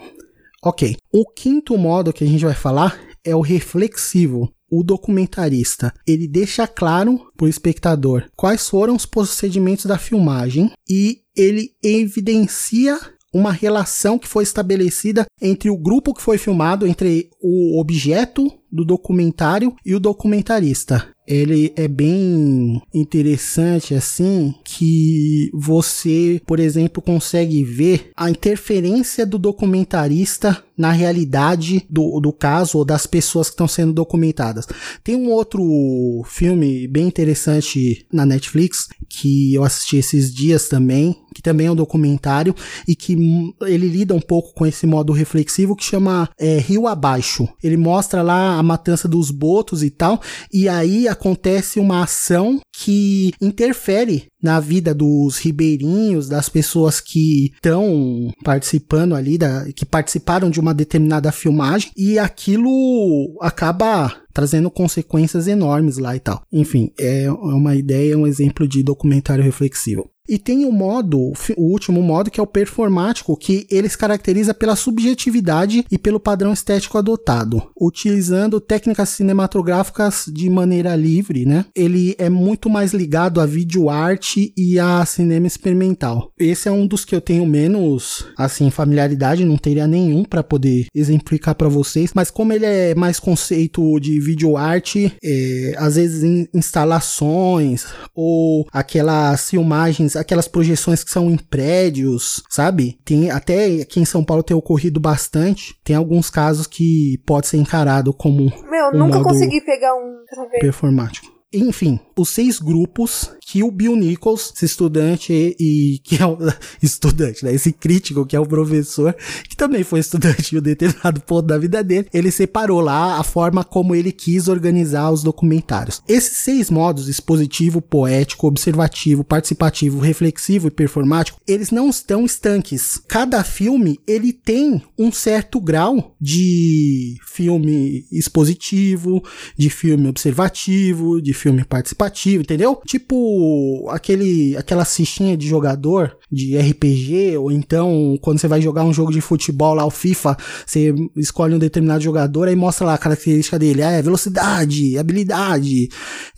Ok. O quinto modo que a gente vai falar é o reflexivo. O documentarista, ele deixa claro para o espectador quais foram os procedimentos da filmagem e ele evidencia uma relação que foi estabelecida entre o grupo que foi filmado, entre o objeto do documentário e o documentarista. ele é bem interessante assim que você, por exemplo, consegue ver a interferência do documentarista na realidade do, do caso ou das pessoas que estão sendo documentadas. Tem um outro filme bem interessante na Netflix que eu assisti esses dias também, que também é um documentário e que ele lida um pouco com esse modo reflexivo que chama é, Rio Abaixo. Ele mostra lá a matança dos botos e tal, e aí acontece uma ação que interfere na vida dos ribeirinhos, das pessoas que estão participando ali, da, que participaram de uma determinada filmagem, e aquilo acaba trazendo consequências enormes lá e tal. Enfim, é uma ideia, um exemplo de documentário reflexivo. E tem o modo, o último modo, que é o performático, que ele se caracteriza pela subjetividade e pelo padrão estético adotado, utilizando técnicas cinematográficas de maneira livre, né? Ele é muito mais ligado a vídeo arte e a cinema experimental. Esse é um dos que eu tenho menos, assim, familiaridade, não teria nenhum para poder exemplificar para vocês, mas como ele é mais conceito de vídeo arte, é, às vezes instalações ou aquelas filmagens aquelas projeções que são em prédios, sabe? Tem até aqui em São Paulo tem ocorrido bastante. Tem alguns casos que pode ser encarado como Meu, um nunca consegui pegar um performático. Enfim, os seis grupos que o Bill Nichols, esse estudante e, que é o estudante, né? Esse crítico que é o professor, que também foi estudante em um determinado ponto da vida dele, ele separou lá a forma como ele quis organizar os documentários. Esses seis modos, expositivo, poético, observativo, participativo, reflexivo e performático, eles não estão estanques. Cada filme, ele tem um certo grau de filme expositivo, de filme observativo, de filme participativo, entendeu? Tipo aquele aquela fichinha de jogador de RPG ou então quando você vai jogar um jogo de futebol lá o FIFA, você escolhe um determinado jogador aí mostra lá a característica dele, é velocidade, habilidade,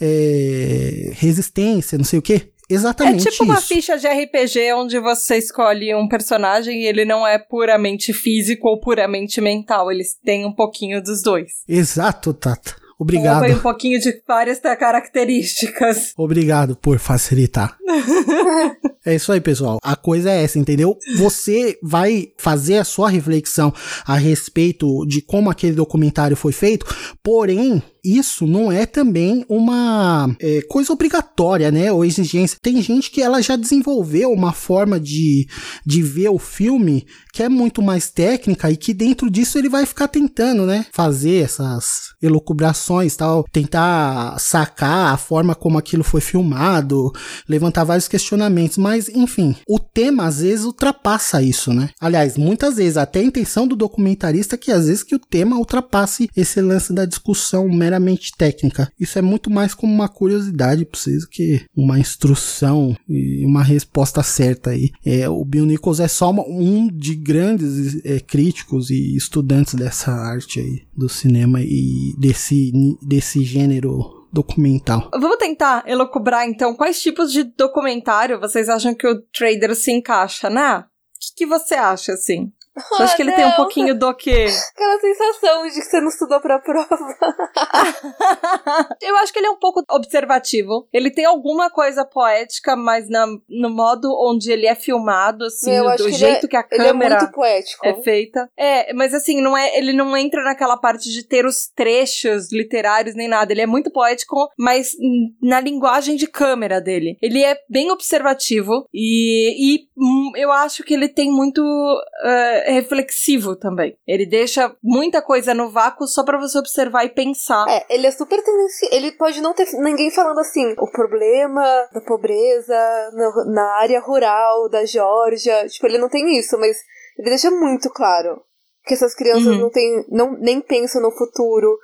é, resistência, não sei o que. É Exatamente tipo uma isso. ficha de RPG onde você escolhe um personagem e ele não é puramente físico ou puramente mental. Eles têm um pouquinho dos dois. Exato, Tata. Obrigado. tem um pouquinho de várias características. Obrigado por facilitar. é isso aí, pessoal. A coisa é essa, entendeu? Você vai fazer a sua reflexão a respeito de como aquele documentário foi feito, porém, isso não é também uma é, coisa obrigatória, né? Ou exigência. Tem gente que ela já desenvolveu uma forma de, de ver o filme que é muito mais técnica e que dentro disso ele vai ficar tentando, né? Fazer essas elucubrações tal, tentar sacar a forma como aquilo foi filmado, levantar vários questionamentos, mas enfim, o tema às vezes ultrapassa isso, né? Aliás, muitas vezes até a intenção do documentarista é que às vezes que o tema ultrapasse esse lance da discussão meramente técnica. Isso é muito mais como uma curiosidade pra vocês que uma instrução e uma resposta certa aí. É, o Bill Nichols é só uma- um de grandes é, críticos e estudantes dessa arte aí do cinema e desse, desse gênero documental. Vamos tentar elocubrar então quais tipos de documentário vocês acham que o trader se encaixa, né? O que, que você acha, assim? Você acha que ele tem um não. pouquinho do quê? Aquela sensação de que você não estudou pra prova. Eu acho que ele é um pouco observativo. Ele tem alguma coisa poética, mas na, no modo onde ele é filmado, assim, do que ele jeito é- que a é câmera muito poético. é feita. É, mas assim, não é, ele não entra naquela parte de ter os trechos literários nem nada. Ele é muito poético, mas na linguagem de câmera dele. Ele é bem observativo e, e hum, eu acho que ele tem muito eh, reflexivo também. Ele deixa muita coisa no vácuo só pra você observar e pensar. É, ele é super tendencioso. Ele pode não ter ninguém falando assim, o problema da pobreza no- na área rural da Geórgia. Tipo, ele não tem isso, mas ele deixa muito claro que essas crianças Uhum. não têm, não, nem pensam no futuro.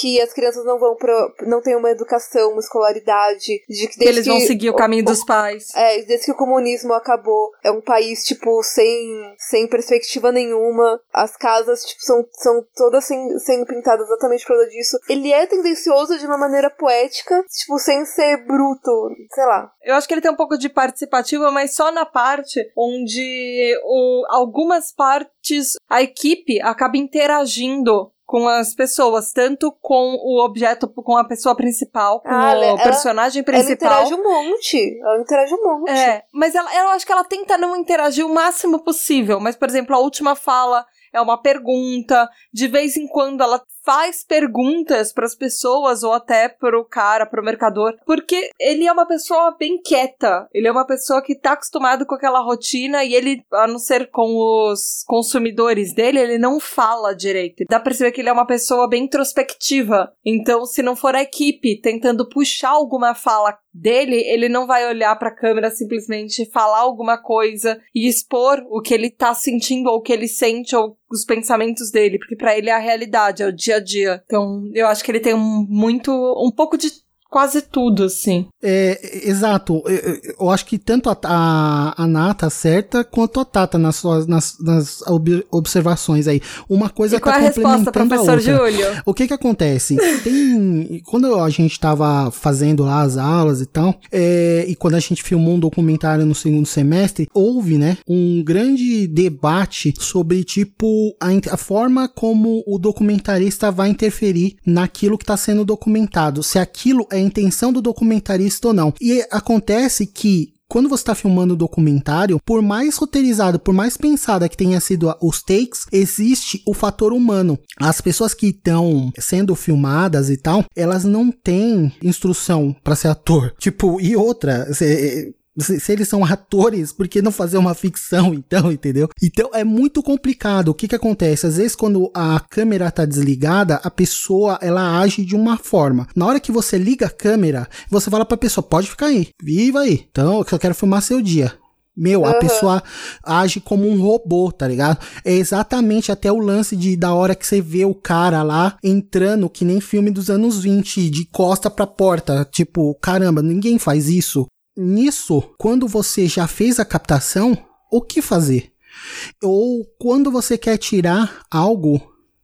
Que as crianças não vão pro, não têm uma educação, uma escolaridade, de que que eles vão seguir o caminho dos pais. É, desde que o comunismo acabou, é um país, tipo, sem, sem perspectiva nenhuma. As casas, tipo, são, são todas sem, sendo pintadas exatamente por causa disso. Ele é tendencioso de uma maneira poética, tipo, sem ser bruto, sei lá. Eu acho que ele tem um pouco de participativa, mas só na parte onde o, algumas partes a equipe acaba interagindo com as pessoas, tanto com o objeto, com a pessoa principal, com Ah, o ela- personagem Ela principal. interage um monte. Ela interage um monte. É, mas ela, eu acho que ela tenta não interagir o máximo possível. Mas, por exemplo, a última fala é uma pergunta. De vez em quando ela faz perguntas para as pessoas ou até pro cara, pro mercador, porque ele é uma pessoa bem quieta. Ele é uma pessoa que tá acostumado com aquela rotina e ele, a não ser com os consumidores dele, ele não fala direito. Dá pra perceber que ele é uma pessoa bem introspectiva. Então, se não for a equipe tentando puxar alguma fala dele, ele não vai olhar pra câmera simplesmente falar alguma coisa e expor o que ele tá sentindo ou o que ele sente ou os pensamentos dele, porque pra ele é a realidade, é o dia a dia. Então, eu acho que ele tem um, muito um pouco de quase tudo assim. É, exato. Eu, eu- acho que tanto a, a, a Nata acerta quanto a Tata nas suas nas, nas ob- observações aí. Uma coisa E qual tá a resposta, professor. Júlio? O que que acontece? Tem, quando a gente tava fazendo lá as aulas e tal, é, e quando a gente filmou um documentário no segundo semestre, houve, né, um grande debate sobre, tipo, a, a forma como o documentarista vai interferir naquilo que está sendo documentado, se aquilo é intenção do documentarista ou não. E acontece que quando você está filmando o documentário, por mais roteirizado, por mais pensada que tenha sido os takes, existe o fator humano. As pessoas que estão sendo filmadas e tal, elas não têm instrução para ser ator. Tipo, e outra, se, se- se eles são atores, por que não fazer uma ficção então, entendeu? Então é muito complicado. O que que acontece? Às vezes quando a câmera tá desligada, a pessoa ela age de uma forma. Na hora que você liga a câmera, você fala pra pessoa, pode ficar aí, viva aí. Então, eu só quero filmar seu dia. Meu, a pessoa age como um robô, tá ligado? É exatamente até o lance de da hora que você vê o cara lá entrando, que nem filme dos anos 20, de costa pra porta. Tipo, caramba, ninguém faz isso. Nisso, quando você já fez a captação, o que fazer? Ou quando você quer tirar algo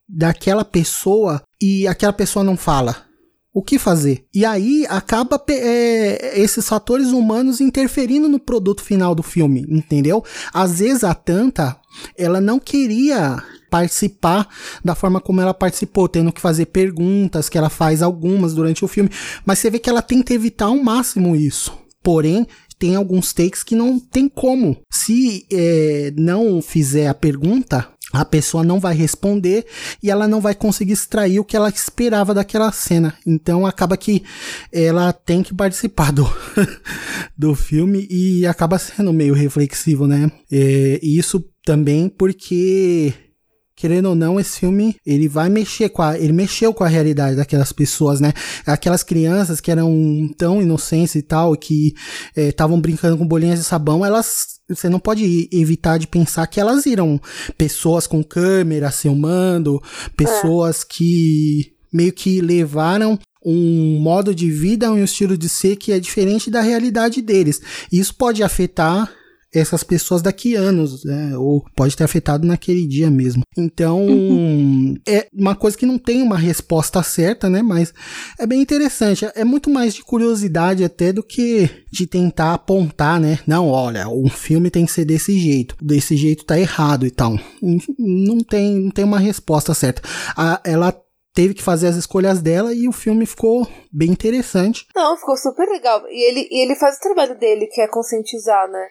daquela pessoa e aquela pessoa não fala. O que fazer? E aí acaba é, esses fatores humanos interferindo no produto final do filme, entendeu? Às vezes a Tanta, ela não queria participar da forma como ela participou, tendo que fazer perguntas, que ela faz algumas durante o filme, mas você vê que ela tenta evitar ao máximo isso. Porém, tem alguns takes que não tem como. Se é, não fizer a pergunta, a pessoa não vai responder e ela não vai conseguir extrair o que ela esperava daquela cena. Então acaba que ela tem que participar do, do filme e acaba sendo meio reflexivo, né? É, isso também porque querendo ou não, esse filme, ele vai mexer com a, ele mexeu com a realidade daquelas pessoas, né? Aquelas crianças que eram tão inocentes e tal, que estavam brincando com bolinhas de sabão, elas, você não pode evitar de pensar que elas viram pessoas com câmera filmando, pessoas que meio que levaram um modo de vida, um estilo de ser que é diferente da realidade deles. Isso pode afetar essas pessoas daqui a anos, né? Ou pode ter afetado naquele dia mesmo. Então, é uma coisa que não tem uma resposta certa, né? Mas é bem interessante. É muito mais de curiosidade até do que de tentar apontar, né? Não, olha, um filme tem que ser desse jeito. Desse jeito tá errado e tal. Não tem, não tem uma resposta certa. A, ela teve que fazer as escolhas dela e o filme ficou bem interessante. Não, ficou super legal. E ele, e ele faz o trabalho dele, que é conscientizar, né?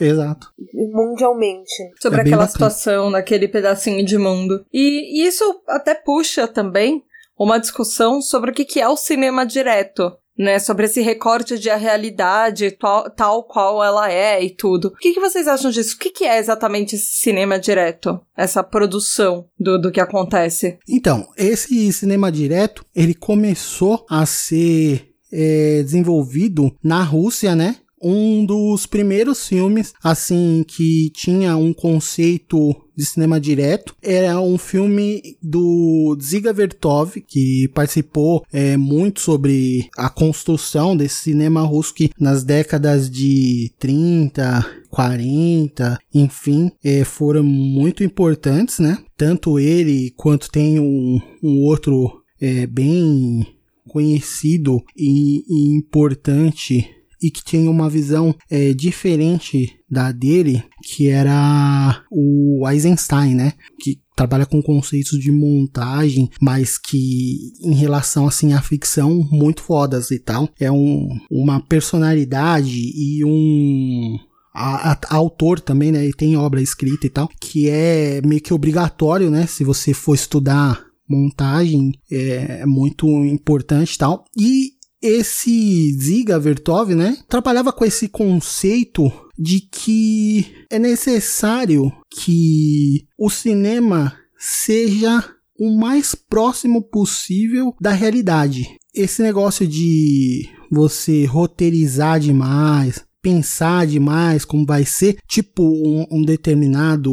Exato. Mundialmente. sobre É aquela bacana. situação, naquele pedacinho de mundo. E, e isso até puxa também uma discussão sobre o que, que é o cinema direto. Né, sobre esse recorte de a realidade tal, tal qual ela é e tudo. O que, que vocês acham disso? O que, que é exatamente esse cinema direto? Essa produção do, do que acontece? Então, esse cinema direto, ele começou a ser é, desenvolvido na Rússia, né? Um dos primeiros filmes, assim, que tinha um conceito de cinema direto, era um filme do Dziga Vertov, que participou é, muito sobre a construção desse cinema russo que nas décadas de 30, 40, enfim, é, foram muito importantes, né? Tanto ele quanto tem um, um outro é, bem conhecido e, e importante e que tinha uma visão é, diferente da dele, que era o Eisenstein, né? Que trabalha com conceitos de montagem, mas que em relação assim à ficção muito fodas e tal. É um, uma personalidade e um a, a, a autor também, né? E tem obra escrita e tal, que é meio que obrigatório, né? Se você for estudar montagem, é muito importante e tal. E esse Ziga Vertov, né, trabalhava com esse conceito de que é necessário que o cinema seja o mais próximo possível da realidade. Esse negócio de você roteirizar demais, pensar demais como vai ser, tipo um, um determinado,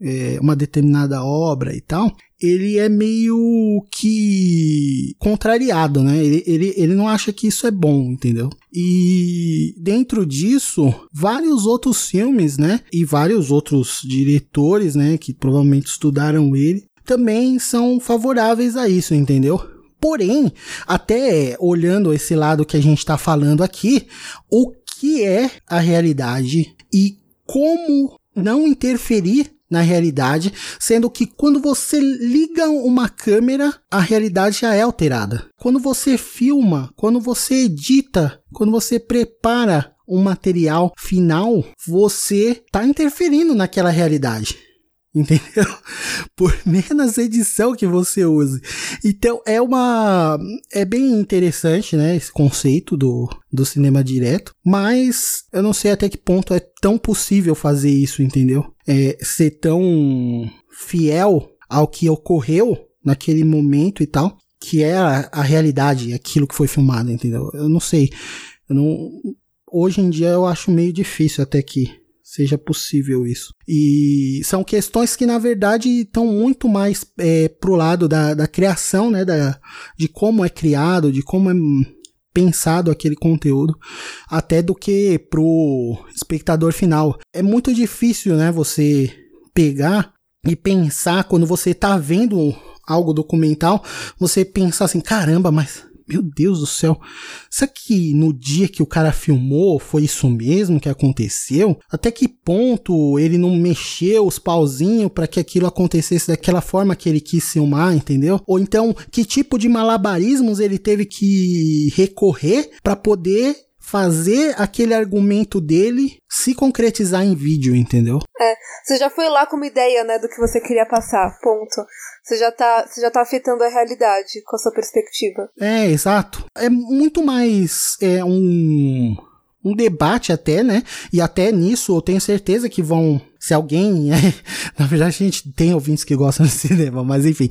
é, uma determinada obra e tal, ele é meio que contrariado, né? Ele, ele, ele não acha que isso é bom, entendeu? E dentro disso, vários outros filmes, né? E vários outros diretores, né? Que provavelmente estudaram ele, também são favoráveis a isso, entendeu? Porém, até olhando esse lado que a gente está falando aqui, o que é a realidade e como não interferir na realidade, sendo que quando você liga uma câmera, a realidade já é alterada. Quando você filma, quando você edita, quando você prepara um material final, você está interferindo naquela realidade entendeu? Por menos edição que você use. Então é uma é bem interessante, né, esse conceito do, do cinema direto, mas eu não sei até que ponto é tão possível fazer isso, entendeu? É ser tão fiel ao que ocorreu naquele momento e tal, que é a, a realidade, aquilo que foi filmado, entendeu? Eu não sei. Eu não hoje em dia eu acho meio difícil até que seja possível isso. E são questões que, na verdade, estão muito mais é, pro lado da, da criação, né? Da, de como é criado, de como é pensado aquele conteúdo, até do que pro espectador final. É muito difícil, né? Você pegar e pensar quando você tá vendo algo documental, você pensar assim, caramba, mas meu Deus do céu, será que no dia que o cara filmou foi isso mesmo que aconteceu? Até que ponto ele não mexeu os pauzinhos para que aquilo acontecesse daquela forma que ele quis filmar, entendeu? Ou então, que tipo de malabarismos ele teve que recorrer para poder fazer aquele argumento dele se concretizar em vídeo, entendeu? É, você já foi lá com uma ideia, né, do que você queria passar, ponto. Você já tá, você já tá afetando a realidade com a sua perspectiva. É, exato. É muito mais é um um debate até, né? E até nisso eu tenho certeza que vão se alguém, é, na verdade a gente tem ouvintes que gostam de cinema, mas enfim,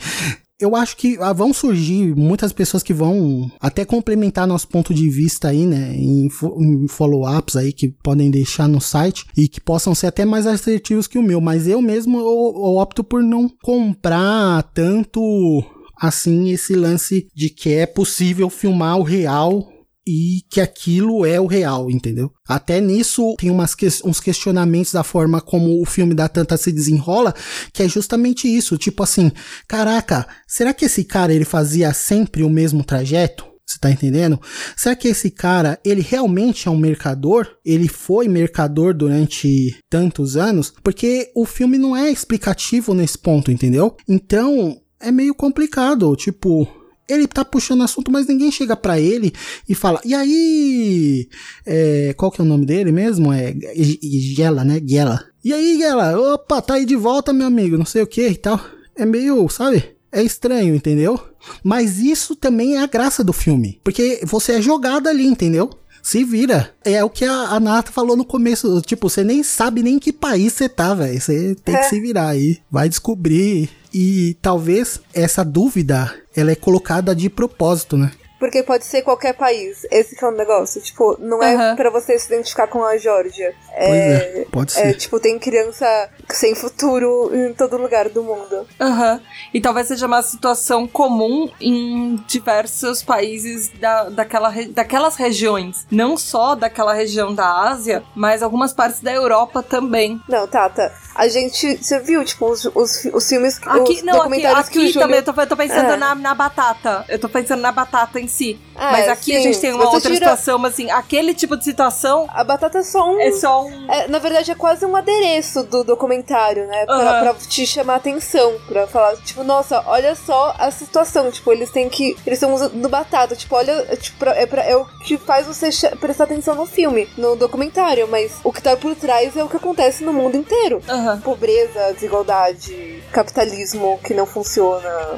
eu acho que ah, vão surgir muitas pessoas que vão até complementar nosso ponto de vista aí, né, em, em follow-ups aí que podem deixar no site e que possam ser até mais assertivos que o meu, mas eu mesmo eu, eu opto por não comprar tanto assim esse lance de que é possível filmar o real e que aquilo é o real, entendeu? Até nisso tem umas que, uns questionamentos da forma como o filme da Tanta se desenrola, que é justamente isso, tipo assim, caraca, será que esse cara ele fazia sempre o mesmo trajeto? Você tá entendendo? Será que esse cara, ele realmente é um mercador? Ele foi mercador durante tantos anos? Porque o filme não é explicativo nesse ponto, entendeu? Então, é meio complicado, tipo, ele tá puxando assunto, mas ninguém chega para ele e fala, e aí, é, qual que é o nome dele mesmo? É Gela, né? Gela. E aí, Gela, opa, tá aí de volta, meu amigo, não sei o que e tal. É meio, sabe? É estranho, entendeu? Mas isso também é a graça do filme. Porque você é jogado ali, entendeu? Se vira. É o que a, a Nata falou no começo. Tipo, você nem sabe nem em que país você tá, velho. Você tem é. que se virar aí. Vai descobrir. E talvez essa dúvida ela é colocada de propósito, né? Porque pode ser qualquer país. Esse que é o negócio. Tipo, não é uhum. para você se identificar com a Geórgia. É, é, pode ser. É, tipo, tem criança sem futuro em todo lugar do mundo. Aham. E talvez seja uma situação comum em diversos países da, daquela, daquelas regiões. Não só daquela região da Ásia, mas algumas partes da Europa também. Não, Tata, a gente. Você viu, tipo, os, os, os filmes. Aqui, os não, aqui, documentários que o aqui Júlio... também, eu tô, eu tô pensando É. na, na batata. Eu tô pensando na batata em si. Ah, mas aqui a sim. gente tem uma Você outra tira- situação, mas assim, aquele tipo de situação A batata é só um. é só um. É, na verdade, é quase um adereço do documentário, né? Pra, Aham. pra te chamar atenção, pra falar, tipo, nossa, olha só a situação. Tipo, eles têm que. Eles estão usando batata. Tipo, olha, é, tipo, é, pra- é o que faz você prestar atenção no filme, no documentário. Mas o que tá por trás é o que acontece no mundo inteiro. Aham. Pobreza, desigualdade, capitalismo que não funciona,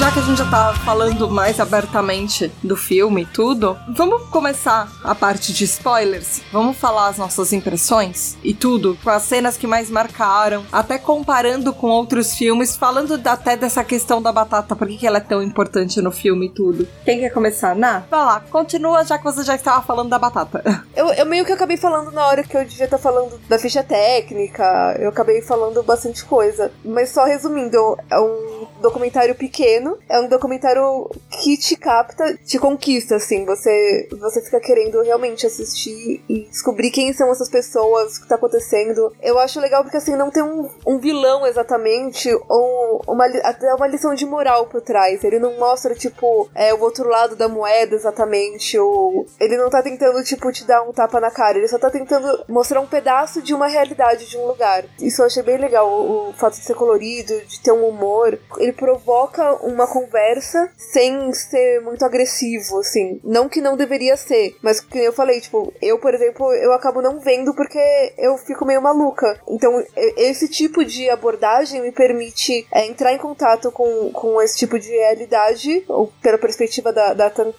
Já que a gente já tá falando mais abertamente do filme e tudo, vamos começar a parte de spoilers. Vamos falar as nossas impressões e tudo, com as cenas que mais marcaram, até comparando com outros filmes, falando até dessa questão da batata, por que ela é tão importante no filme e tudo. Quem quer começar? Ná? Vai lá, continua já que você já estava falando da batata. Eu, eu meio que acabei falando na hora que eu devia estar falando da ficha técnica, eu acabei falando bastante coisa. Mas só resumindo, é um documentário pequeno, é um documentário que te capta, te conquista, assim. Você, você fica querendo realmente assistir e descobrir quem são essas pessoas, o que tá acontecendo. Eu acho legal porque, assim, não tem um, um vilão exatamente, ou uma, até uma lição de moral por trás. Ele não mostra, tipo, é, o outro lado da moeda exatamente, ou ele não tá tentando, tipo, te dar um tapa na cara, ele só tá tentando mostrar um pedaço de uma realidade de um lugar. Isso eu achei bem legal, o, o fato de ser colorido, de ter um humor. Ele provoca uma conversa sem ser muito agressivo, assim. Não que não deveria ser, mas que eu falei, tipo, eu, por exemplo, eu acabo não vendo porque eu fico meio maluca. Então, esse tipo de abordagem me permite é, entrar em contato com, com esse tipo de realidade, ou pela perspectiva da, da Tan,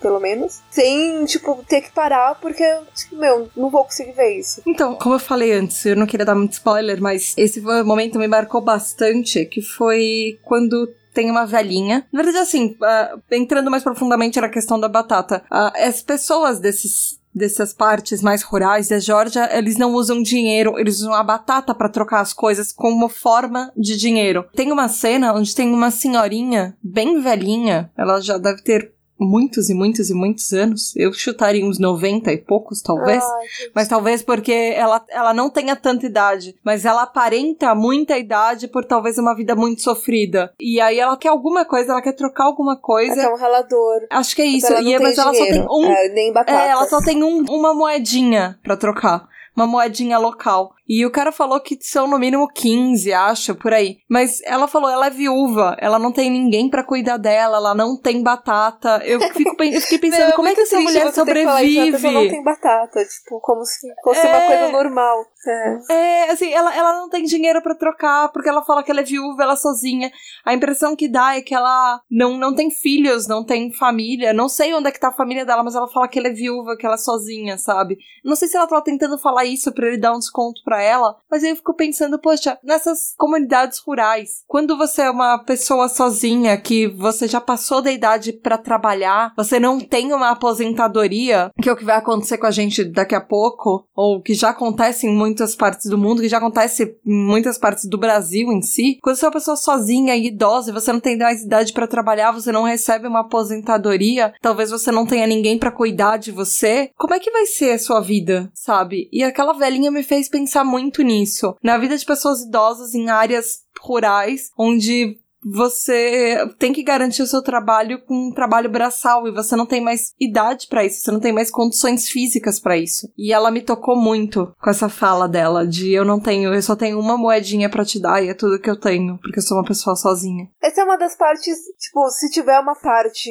pelo menos, sem, tipo, ter que parar porque, tipo, meu, não vou conseguir ver isso. Então, como eu falei antes, eu não queria dar muito spoiler, mas esse momento me marcou bastante, que foi quando tem uma velhinha. Na verdade, assim, ah, entrando mais profundamente na questão da batata, ah, as pessoas desses dessas partes mais rurais da Geórgia, eles não usam dinheiro, eles usam a batata pra trocar as coisas como forma de dinheiro. Tem uma cena onde tem uma senhorinha bem velhinha, ela já deve ter muitos e muitos e muitos anos. Eu chutaria uns 90 e poucos, talvez. Ai, Mas talvez porque ela, ela não tenha tanta idade, mas ela aparenta muita idade por talvez uma vida muito sofrida. E aí ela quer alguma coisa, ela quer trocar alguma coisa. um ralador. Acho que é isso. Ela não E é- mas ela só tem um. É, nem batata. É, ela só tem um, uma moedinha pra trocar. Uma moedinha local. E o cara falou que são no mínimo 15, acho, por aí. Mas ela falou, ela é viúva, ela não tem ninguém pra cuidar dela, ela não tem batata. Eu, fico, eu fiquei pensando, Não, como é que essa mulher sobrevive? não tem batata, tipo, como se fosse É. uma coisa normal. É. É, assim, ela, ela não tem dinheiro pra trocar, porque ela fala que ela é viúva, ela é sozinha. A impressão que dá é que ela não, não tem filhos, não tem família. Não sei onde é que tá a família dela, mas ela fala que ela é viúva, que ela é sozinha, sabe? Não sei se ela tava tentando falar isso pra ele dar um desconto pra ela, mas aí eu fico pensando, poxa, nessas comunidades rurais, quando você é uma pessoa sozinha, que você já passou da idade pra trabalhar, você não tem uma aposentadoria, que é o que vai acontecer com a gente daqui a pouco, ou que já acontece em muitas partes do mundo, que já acontece em muitas partes do Brasil em si. Quando você é uma pessoa sozinha e idosa, você não tem mais idade pra trabalhar, você não recebe uma aposentadoria, talvez você não tenha ninguém pra cuidar de você. Como é que vai ser a sua vida, sabe? E aquela velhinha me fez pensar muito nisso, na vida de pessoas idosas em áreas rurais, onde você tem que garantir o seu trabalho com um trabalho braçal e você não tem mais idade pra isso, você não tem mais condições físicas pra isso. E ela me tocou muito com essa fala dela de eu não tenho, eu só tenho uma moedinha pra te dar e é tudo que eu tenho, porque eu sou uma pessoa sozinha. Essa é uma das partes, tipo, se tiver uma parte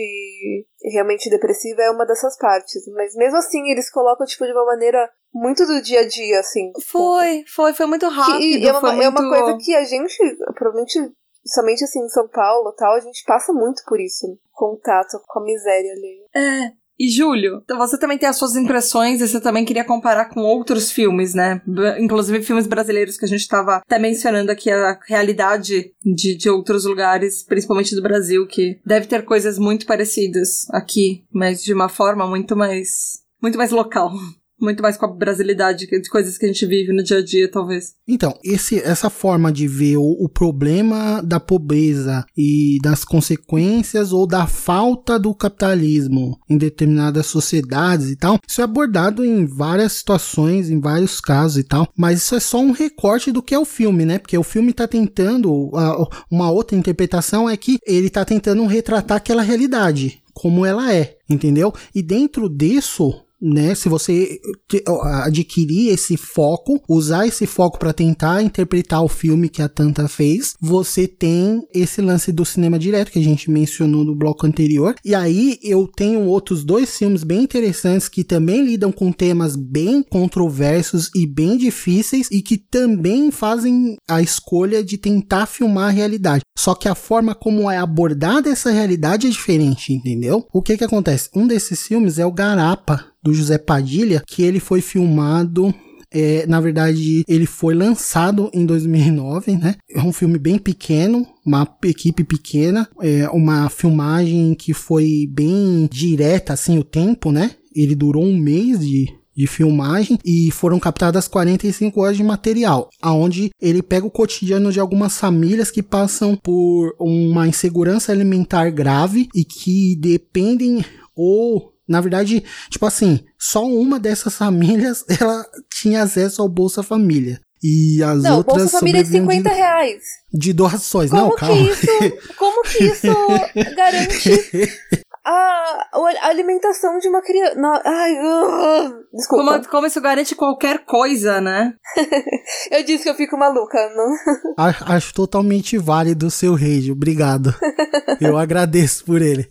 realmente depressiva, é uma dessas partes. Mas mesmo assim, eles colocam, tipo, de uma maneira muito do dia a dia, assim. Foi, foi, foi muito Que- rápido, e é, uma, é uma muito- coisa que a gente, provavelmente, somente assim em São Paulo tal, a gente passa muito por isso. né? Contato com a miséria ali. É. E Júlio, então você também tem as suas impressões e você também queria comparar com outros filmes, né? Inclusive filmes brasileiros que a gente estava até mencionando aqui a realidade de, de outros lugares, principalmente do Brasil, que deve ter coisas muito parecidas aqui, mas de uma forma muito mais muito mais local. Muito mais com a brasilidade de coisas que a gente vive no dia a dia, talvez. Então, esse, essa forma de ver o, o problema da pobreza e das consequências ou da falta do capitalismo em determinadas sociedades e tal, isso é abordado em várias situações, em vários casos e tal, mas isso é só um recorte do que é o filme, né? Porque o filme tá tentando, uma outra interpretação é que ele tá tentando retratar aquela realidade, como ela é, entendeu? E dentro disso, né? Se você adquirir esse foco, usar esse foco para tentar interpretar o filme que a Tanta fez, você tem esse lance do cinema direto que a gente mencionou no bloco anterior. E aí eu tenho outros dois filmes bem interessantes que também lidam com temas bem controversos e bem difíceis e que também fazem a escolha de tentar filmar a realidade. Só que a forma como é abordada essa realidade é diferente, entendeu? O que que acontece? Um desses filmes é o Garapa, do José Padilha, que ele foi filmado é, na verdade, ele foi lançado em 2009, né? É um filme bem pequeno, uma equipe pequena, é uma filmagem que foi bem direta, assim, o tempo, né? Ele durou um mês de, de filmagem e foram captadas 45 horas de material, aonde ele pega o cotidiano de algumas famílias que passam por uma insegurança alimentar grave e que dependem ou na verdade, tipo assim, só uma dessas famílias ela tinha acesso ao Bolsa Família. E as Não, outras Bolsa Família é de sobreviviam 50 reais. de, de doações. Como Não, que calma. isso. Como que isso garante a, a alimentação de uma criança? Não, ai, uh, desculpa. Como, como isso garante qualquer coisa, né? Eu disse que eu fico maluca. Não? A- Acho totalmente válido o seu rage, obrigado. Eu agradeço por ele.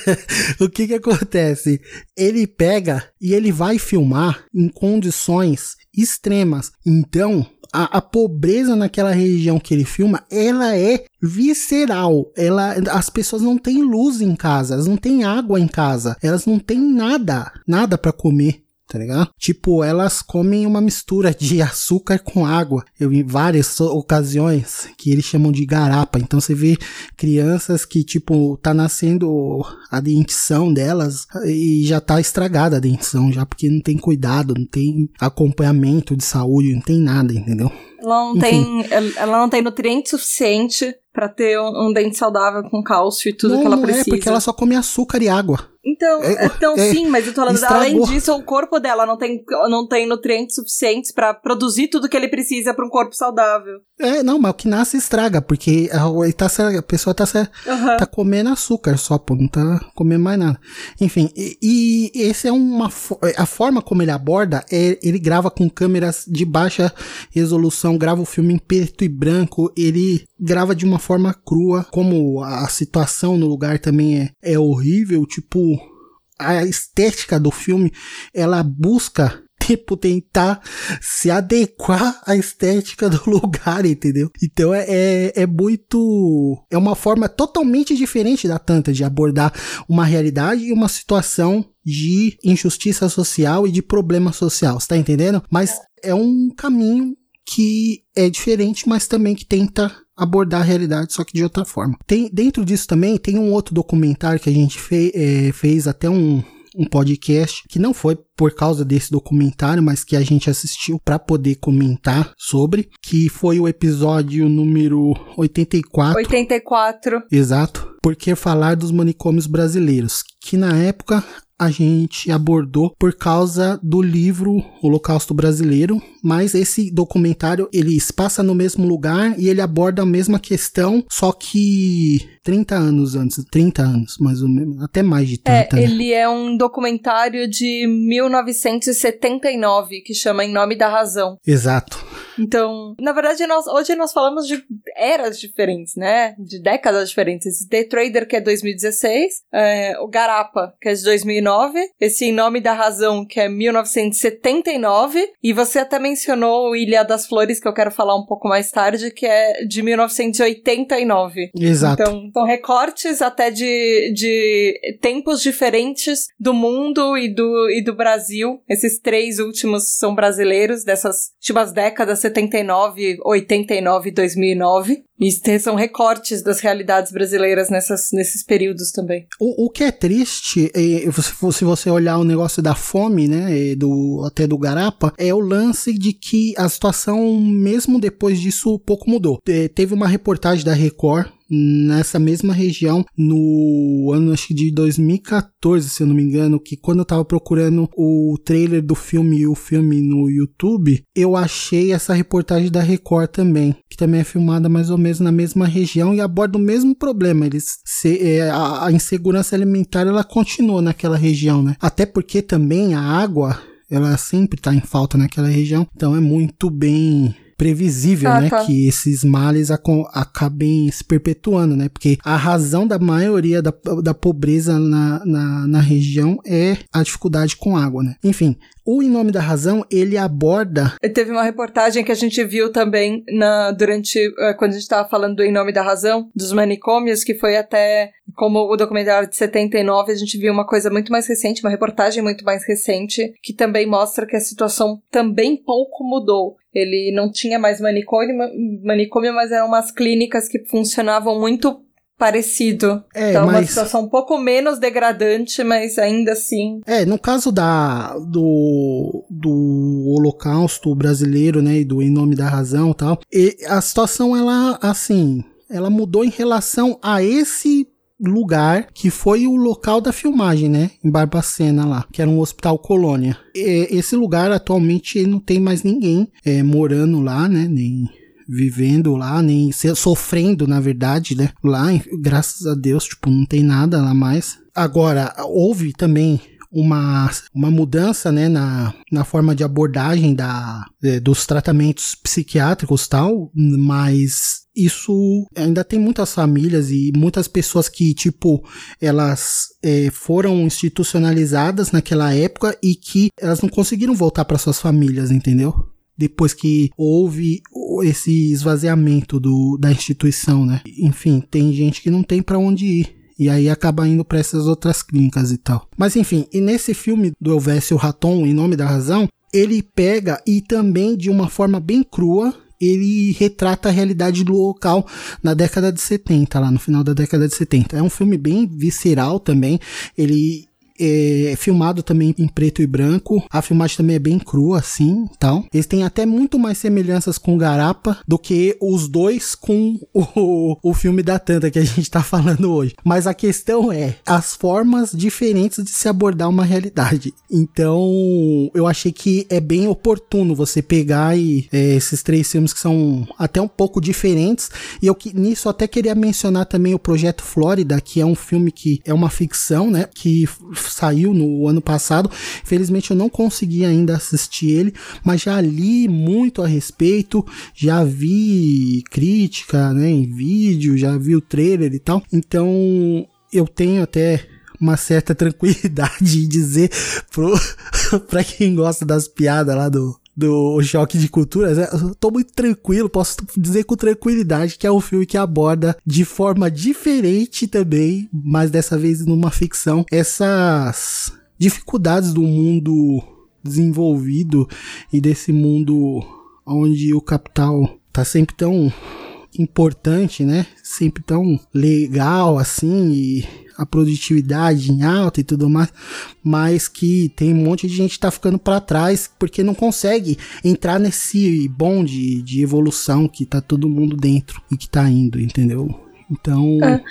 o que que acontece? Ele pega e ele vai filmar em condições extremas. Então, a, a pobreza naquela região que ele filma, ela é visceral. Ela, as pessoas não têm luz em casa, elas não têm água em casa, elas não têm nada, nada para comer. Tá ligado? Tipo, elas comem uma mistura de açúcar com água. Eu vi várias ocasiões que eles chamam de garapa. Então você vê crianças que, tipo, tá nascendo a dentição delas e já tá estragada a dentição, já porque não tem cuidado, não tem acompanhamento de saúde, não tem nada, entendeu? Ela não, Enfim. tem, ela não tem nutriente suficiente pra ter um, um dente saudável com cálcio e tudo não, que ela não precisa. é, porque ela só come açúcar e água. Então, É, então é, sim, mas eu tô falando, estragou. além disso, o corpo dela não tem, não tem nutrientes suficientes pra produzir tudo que ele precisa pra um corpo saudável. É, não, mas o que nasce estraga, porque a, tá, a pessoa tá, tá comendo açúcar só, pô, não tá comendo mais nada. Enfim, e, e esse é uma. A forma como ele aborda é. Ele grava com câmeras de baixa resolução, grava o filme em preto e branco, ele grava de uma forma crua, como a situação no lugar também é, é horrível, tipo. A estética do filme, ela busca tipo, tentar se adequar à estética do lugar, entendeu? Então é, é, é muito. É uma forma totalmente diferente da Tanta de abordar uma realidade e uma situação de injustiça social e de problema social, você tá entendendo? Mas é um caminho que é diferente, mas também que tenta abordar a realidade, só que de outra forma. Tem, dentro disso também tem um outro documentário que a gente fe, é, fez até um, um podcast que não foi por causa desse documentário, mas que a gente assistiu para poder comentar sobre, que foi o episódio número 84. 84. Exato. Por que falar dos manicômios brasileiros? Que na época a gente abordou por causa do livro Holocausto Brasileiro, mas esse documentário ele passa no mesmo lugar e ele aborda a mesma questão, só que 30 anos antes, 30 anos, mais ou menos, até mais de 30, É, né? ele é um documentário de 1979 que chama Em Nome da Razão. Exato. Então, na verdade, nós, hoje nós falamos de eras diferentes, né? De décadas diferentes. Esse The Trader, que é 2016, é, o Garapa, que é de 2009, esse Em Nome da Razão, que é 1979, e você até mencionou o Ilha das Flores, que eu quero falar um pouco mais tarde, que é de 1989. Exato. Então, são recortes até de, de tempos diferentes do mundo e do, e do Brasil. Esses três últimos são brasileiros, dessas últimas décadas, 79, 89 e 2009. E são recortes das realidades brasileiras nessas, nesses períodos também. O, o que é triste, é, se você olhar o negócio da fome, né, do, até do Garapa, é o lance de que a situação, mesmo depois disso, pouco mudou. teve uma reportagem da Record nessa mesma região no ano acho que de 2014, se eu não me engano, que quando eu tava procurando o trailer do filme e o filme no YouTube, eu achei essa reportagem da Record também, que também é filmada mais ou menos na mesma região e aborda o mesmo problema. Eles se, é, a, a insegurança alimentar ela continua naquela região, né? Até porque também a água ela sempre está em falta naquela região, então é muito bem previsível, ah, né, tá. que esses males acabem se perpetuando, né, porque a razão da maioria da, da pobreza na, na, na região é a dificuldade com água, né. Enfim, o Em Nome da Razão, ele aborda. Teve uma reportagem que a gente viu também na, durante. Uh, quando a gente estava falando do Em Nome da Razão, dos manicômios, que foi até. Como o documentário de 79, a gente viu uma coisa muito mais recente, uma reportagem muito mais recente, que também mostra que a situação também pouco mudou. Ele não tinha mais manicômio, manicômio, mas eram umas clínicas que funcionavam muito parecido. É, então, mas... uma situação um pouco menos degradante, mas ainda assim. É, no caso da do, do Holocausto brasileiro, né, e do Em Nome da Razão, tal, e a situação ela assim, ela mudou em relação a esse lugar que foi o local da filmagem, né? Em Barbacena lá, que era um hospital colônia. E, esse lugar atualmente não tem mais ninguém é, morando lá, né? Nem vivendo lá, nem sofrendo, na verdade, né? Lá, graças a Deus, tipo, não tem nada lá mais. Agora, houve também uma, uma mudança né, na, na forma de abordagem da, é, dos tratamentos psiquiátricos tal, mas isso ainda tem muitas famílias e muitas pessoas que, tipo, elas é, foram institucionalizadas naquela época e que elas não conseguiram voltar para suas famílias, entendeu? Depois que houve esse esvaziamento do, da instituição, né? Enfim, tem gente que não tem para onde ir. E aí acaba indo para essas outras clínicas e tal. Mas enfim, e nesse filme do Elvésio Raton, Em Nome da Razão, ele pega e também de uma forma bem crua ele retrata a realidade do local na década de 70, lá no final da década de 70. É um filme bem visceral também. Ele é filmado também em preto e branco. A filmagem também é bem crua, assim, tal. Eles têm até muito mais semelhanças com Garapa do que os dois com o, o filme da Tanta que a gente tá falando hoje. Mas a questão é as formas diferentes de se abordar uma realidade. Então, eu achei que é bem oportuno você pegar e, é, esses três filmes que são até um pouco diferentes. E eu que nisso até queria mencionar também o Projeto Flórida, que é um filme que é uma ficção, né? Que saiu no ano passado. Infelizmente eu não consegui ainda assistir ele, mas já li muito a respeito, já vi crítica, né, em vídeo, já vi o trailer e tal. Então eu tenho até uma certa tranquilidade em dizer pro, pra quem gosta das piadas lá do, do choque de culturas, né? eu tô muito tranquilo, posso dizer com tranquilidade que é um filme que aborda de forma diferente também, mas dessa vez numa ficção, essas dificuldades do mundo desenvolvido e desse mundo onde o capital tá sempre tão importante, né? Sempre tão legal assim e a produtividade em alta e tudo mais, mas que tem um monte de gente que tá ficando para trás porque não consegue entrar nesse bonde de evolução que tá todo mundo dentro e que tá indo, entendeu? Então, é.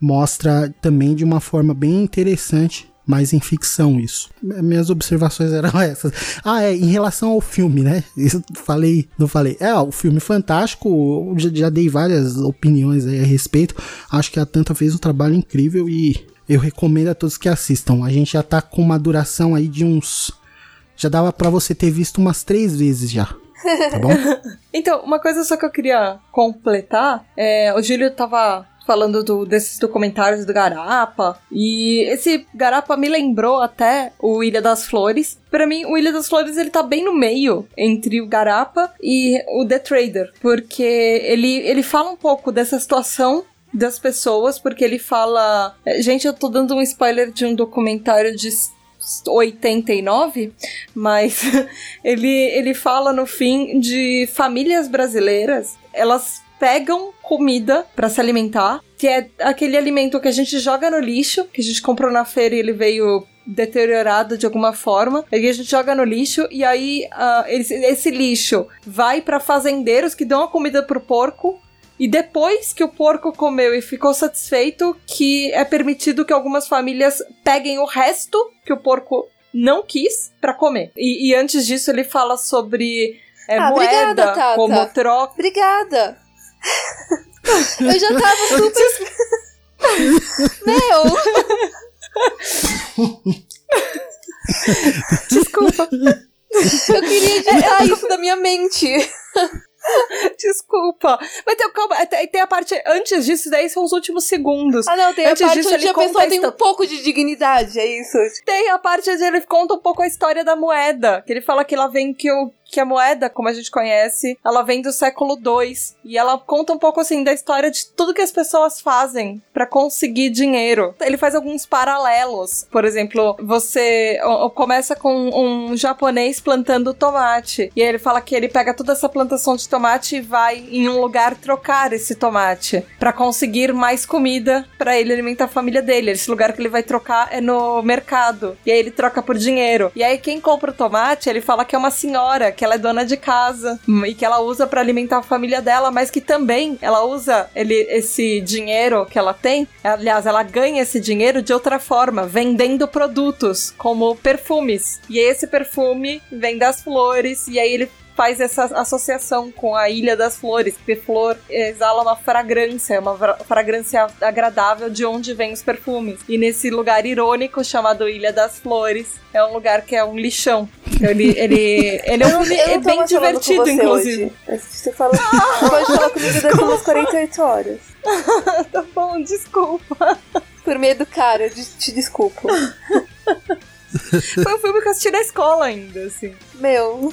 mostra também de uma forma bem interessante mais em ficção isso. Minhas observações eram essas. Ah, é, em relação ao filme, né? Isso falei, não falei. É, o filme fantástico, já, já dei várias opiniões aí a respeito. Acho que a Tanta fez um trabalho incrível e eu recomendo a todos que assistam. A gente já tá com uma duração aí de uns. Já dava para você ter visto umas três vezes já. Tá bom? Então, uma coisa só que eu queria completar, é, o Júlio tava falando do- desses documentários do Garapa, e esse Garapa me lembrou até o Ilha das Flores. Pra mim, o Ilha das Flores ele tá bem no meio entre o Garapa e o The Trader, porque ele, ele fala um pouco dessa situação das pessoas, porque ele fala. é, Gente, eu tô dando um spoiler de um documentário de 89, mas ele, ele fala no fim de famílias brasileiras, elas pegam comida pra se alimentar, que é aquele alimento que a gente joga no lixo, que a gente comprou na feira e ele veio deteriorado de alguma forma, aí a gente joga no lixo e aí ah, esse, esse lixo vai pra fazendeiros que dão a comida pro porco e depois que o porco comeu e ficou satisfeito, que é permitido que algumas famílias peguem o resto que o porco não quis pra comer. E, e antes disso ele fala sobre é, Ah, moeda obrigada, como troca. Obrigada. Eu já tava super. Meu! Desculpa, Eu queria editar isso da minha mente. desculpa. Mas tem, calma, tem, tem a parte antes disso, daí são os últimos segundos. Ah, não, tem Antes a parte disso, onde a pessoa tem um pouco de dignidade, é isso? Tem a parte onde ele conta um pouco a história da moeda. Que ele fala que ela vem que o. Que a moeda, como a gente conhece, ela vem do século II. E ela conta um pouco, assim, da história de tudo que as pessoas fazem pra conseguir dinheiro. Ele faz alguns paralelos. Por exemplo, você começa com um japonês plantando tomate. E ele fala que ele pega toda essa plantação de tomate e vai em um lugar trocar esse tomate pra conseguir mais comida pra ele alimentar a família dele. Esse lugar que ele vai trocar é no mercado. E aí ele troca por dinheiro. E aí quem compra o tomate, ele fala que é uma senhora, que ela é dona de casa e que ela usa pra alimentar a família dela, mas que também ela usa ele, esse dinheiro que ela tem. Aliás, ela ganha esse dinheiro de outra forma, vendendo produtos como perfumes. E esse perfume vem das flores e aí ele faz essa associação com a Ilha das Flores, porque flor exala uma fragrância, uma fra- fragrância agradável de onde vêm os perfumes. E nesse lugar irônico chamado Ilha das Flores, é um lugar que é um lixão. Ele, ele, ele é, um é bem divertido, inclusive. Hoje. Você fala, pode falar comigo daqui umas 48 horas. Tá bom, desculpa. Por medo, cara, eu te desculpo. Foi um filme que eu assisti na escola ainda, assim. Meu,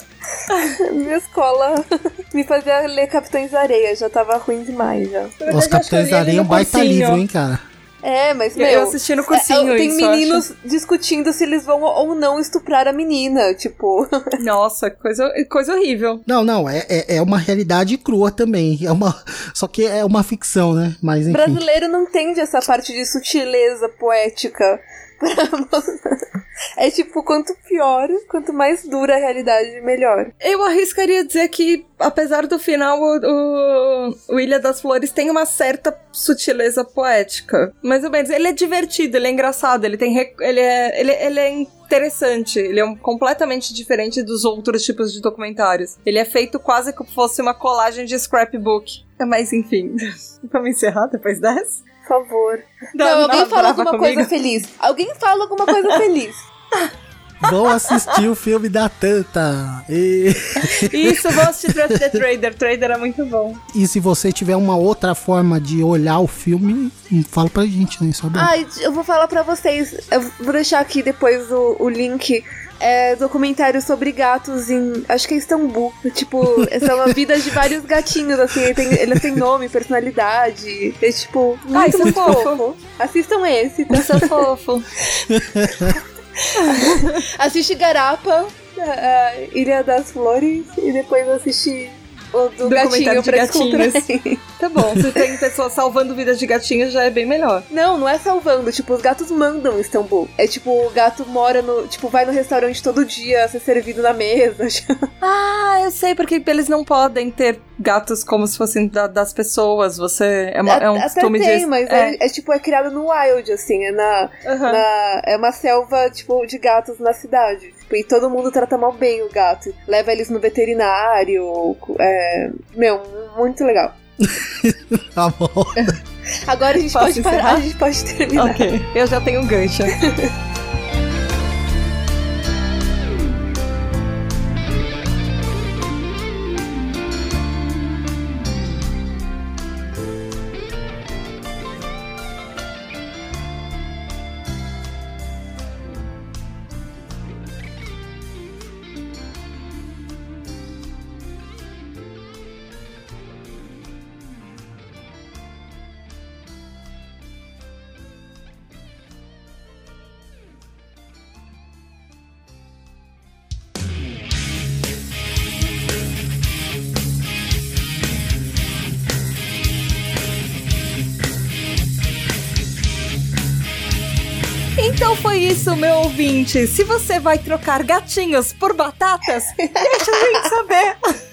minha escola me fazia ler Capitães Areia, já tava ruim demais já. Os acho Capitães Areia é um baita cursinho. livro, hein, cara? É, mas, Eu- meu... Eu assisti no cursinho é, tem isso, meninos discutindo se eles vão ou não estuprar a menina, tipo... acho. Nossa, coisa, coisa horrível. Não, não, é, é, é uma realidade crua também. É uma, só que é uma ficção, né? Mas enfim. brasileiro não entende essa parte de sutileza poética. É tipo, quanto pior, quanto mais dura a realidade, melhor. Eu arriscaria dizer que, apesar do final, o, o, Ilha das Flores tem uma certa sutileza poética. Mais ou menos. Ele é divertido, ele é engraçado, ele tem. Ele é, ele, ele é interessante. Ele é um- completamente diferente dos outros tipos de documentários. Ele é feito quase como fosse uma colagem de scrapbook. Mas enfim. Vamos encerrar depois dessa? Por favor. Não, dá alguém fala alguma comigo? coisa feliz. Alguém fala alguma coisa feliz. Vão assistir o filme da Tanta. E, Isso, vou assistir The Trader. Trader é muito bom. e se você tiver uma outra forma de olhar o filme, fala pra gente, né? Só dá. Ai, eu vou falar pra vocês. Eu vou deixar aqui depois o, o link. É documentário sobre gatos em. Acho que é Istambul. Tipo, são a vida de vários gatinhos, assim. Tem, eles têm nome, personalidade. É tipo, muito, Ai, isso é muito fofo. fofo. Assistam esse, tá? Isso é fofo. Assiste Garapa, a Ilha das Flores, e depois assiste o do Documentário gatinho pra descontrair. Tá bom, se tem pessoas salvando vidas de gatinhos, já é bem melhor. Não, não é salvando. Tipo, os gatos mandam em Istambul. É tipo, o gato mora no. Tipo, vai no restaurante todo dia ser servido na mesa. Ah, eu sei, porque eles não podem ter gatos como se fossem da- das pessoas. Você. É, uma, é um Até costume tem, de. mas é. é. é tipo, é criado no wild, assim. É na. Aham. na- é uma selva, tipo, de gatos na cidade. Tipo, e todo mundo trata mal bem o gato. Leva eles no veterinário. É, meu, muito legal. Tá bom. Agora a gente pode parar, a gente pode terminar. Ok, eu já tenho um gancho. Se você vai trocar gatinhos por batatas, deixa a gente saber.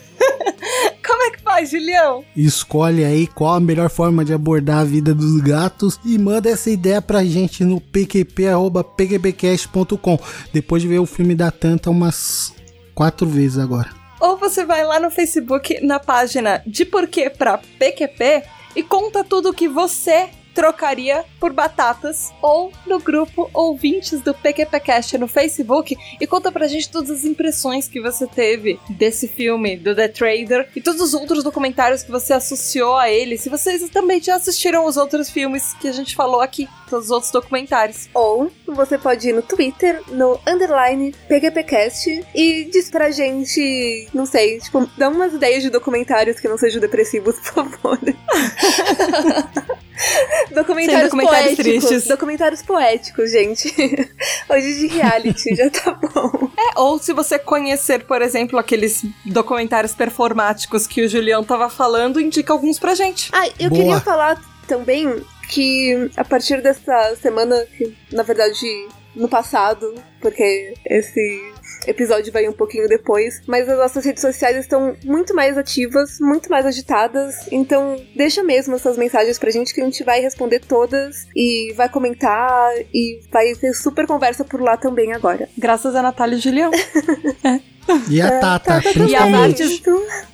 Como é que faz, Julião? Escolhe aí qual a melhor forma de abordar a vida dos gatos e manda essa ideia pra gente no pqp.pqpcast.com. Depois de ver o filme da Tanta umas quatro vezes agora. Ou você vai lá no Facebook, na página de Porquê pra PQP e conta tudo o que você trocaria por batatas ou no grupo ouvintes do PQPcast no Facebook e conta pra gente todas as impressões que você teve desse filme, do The Trader e todos os outros documentários que você associou a ele. Se vocês também já assistiram os outros filmes que a gente falou aqui, todos os outros documentários. Ou você pode ir no Twitter, no underline PGPcast e diz pra gente, não sei, tipo, dá umas ideias de documentários que não sejam depressivos, por favor. documentários, documentários poéticos. tristes. Documentários poéticos, gente. Hoje de reality, já tá bom. É, ou se você conhecer, por exemplo, aqueles documentários performáticos que o Julião tava falando, indica alguns pra gente. Ah, eu Boa. queria falar também que a partir dessa semana, que na verdade no passado, porque esse episódio vai um pouquinho depois, mas as nossas redes sociais estão muito mais ativas, muito mais agitadas, então deixa mesmo essas mensagens pra gente que a gente vai responder todas e vai comentar e vai ter super conversa por lá também agora. Graças a Natália e Julião. E a Tata, E as principalmente. artes,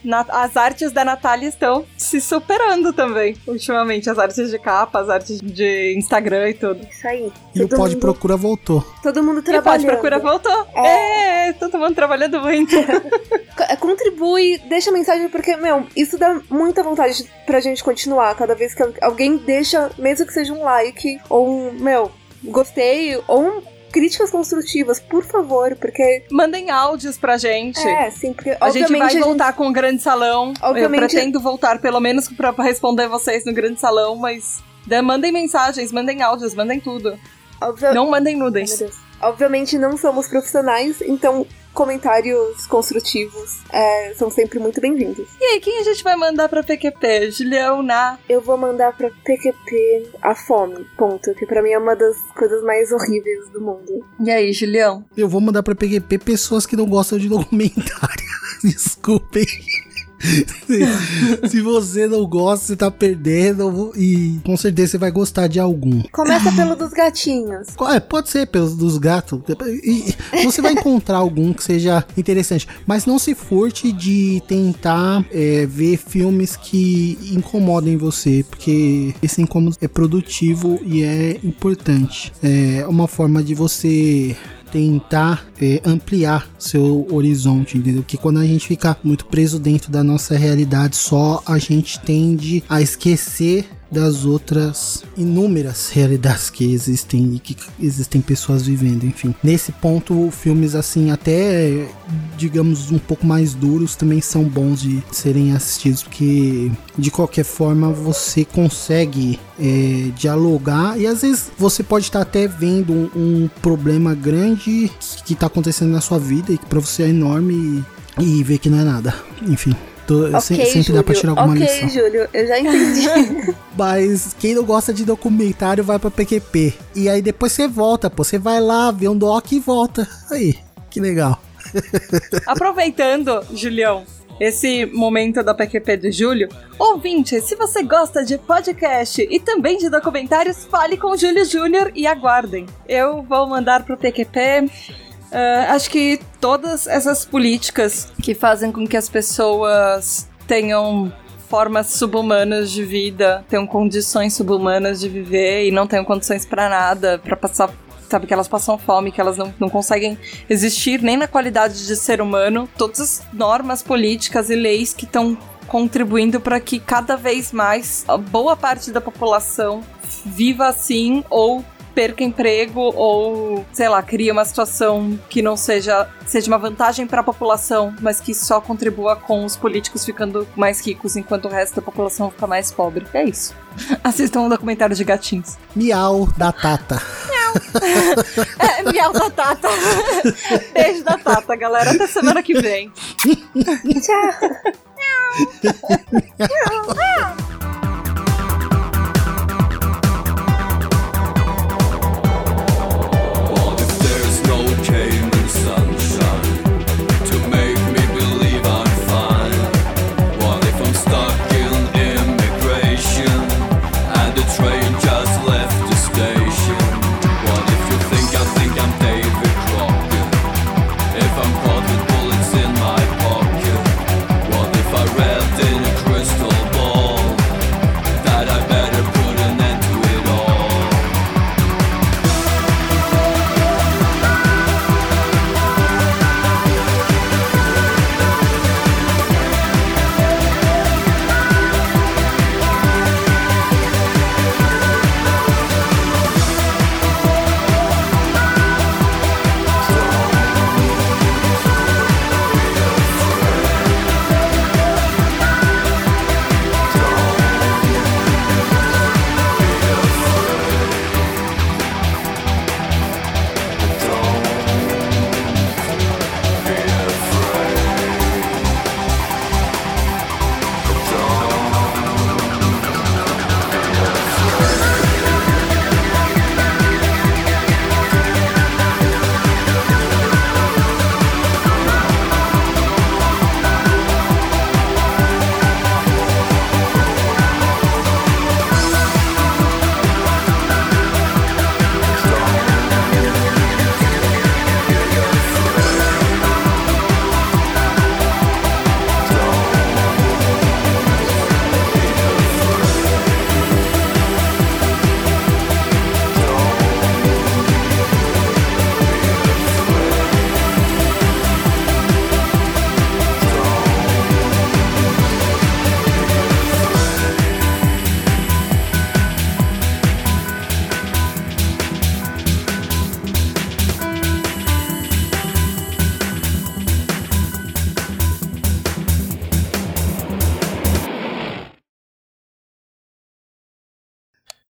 na- as artes da Natália estão se superando também, ultimamente. As artes de capa, as artes de Instagram e tudo. Isso aí. E o Todo Pode mundo- Procura voltou. Todo mundo E o trabalhando. Pode Procura voltou. É. todo mundo trabalhando muito. Contribui, deixa mensagem, porque, meu, isso dá muita vontade pra gente continuar. Cada vez que al- alguém deixa, mesmo que seja um like, ou um, meu, gostei, ou um, críticas construtivas, por favor, porque. Mandem áudios pra gente. É, sim, porque A gente vai voltar com o grande salão. Obviamente- Eu pretendo voltar, pelo menos, pra responder vocês no grande salão, mas. né, Mandem mensagens, mandem áudios, mandem tudo. obvia- Não mandem nudens. Deus. Obviamente não somos profissionais, então comentários construtivos é, são sempre muito bem-vindos. E aí, quem a gente vai mandar pra PQP? Julião, na. Eu vou mandar pra PQP a fome, ponto. Que pra mim é uma das coisas mais horríveis do mundo. E aí, Julião? Eu vou mandar pra PQP pessoas que não gostam de documentário. Desculpem. Se, se você não gosta, você tá perdendo. E com certeza você vai gostar de algum. Começa pelo dos gatinhos. É, pode ser pelos dos gatos. E você vai encontrar algum que seja interessante. Mas não se furte de tentar é, ver filmes que incomodem você. Porque esse incômodo é produtivo e é importante. É uma forma de você tentar é, ampliar seu horizonte, entendeu? Que quando a gente fica muito preso dentro da nossa realidade só, a gente tende a esquecer das outras inúmeras realidades que existem e que existem pessoas vivendo, enfim. Nesse ponto, filmes assim, até digamos um pouco mais duros, também são bons de serem assistidos, porque de qualquer forma você consegue é, dialogar e às vezes você pode estar até vendo um, um problema grande que está acontecendo na sua vida e que para você é enorme e, e ver que não é nada. Enfim. Tô- se- ok, sempre Júlio. dá pra tirar alguma ok, lição. Júlio, eu já entendi. Mas quem não gosta de documentário vai pra PQP. E aí depois você volta, pô. Você vai lá, vê um doc e volta. Aí, que legal. Aproveitando, Julião, esse momento da PQP de julho, ouvinte, se você gosta de podcast e também de documentários, fale com o Júlio Júnior e aguardem. Eu vou mandar pro PQP. Ah, acho que todas essas políticas que fazem com que as pessoas tenham formas subhumanas de vida, tenham condições subhumanas de viver e não tenham condições pra nada, pra passar, sabe, que elas passam fome, que elas não, não conseguem existir nem na qualidade de ser humano. Todas as normas políticas e leis que estão contribuindo para que cada vez mais a boa parte da população viva assim ou perca emprego ou, sei lá, cria uma situação que não seja seja uma vantagem para a população, mas que só contribua com os políticos ficando mais ricos enquanto o resto da população fica mais pobre. É isso. Assistam um documentário de gatinhos. Miau da Tata. É, miau da Tata. Beijo da Tata, galera. Até semana que vem. Tchau.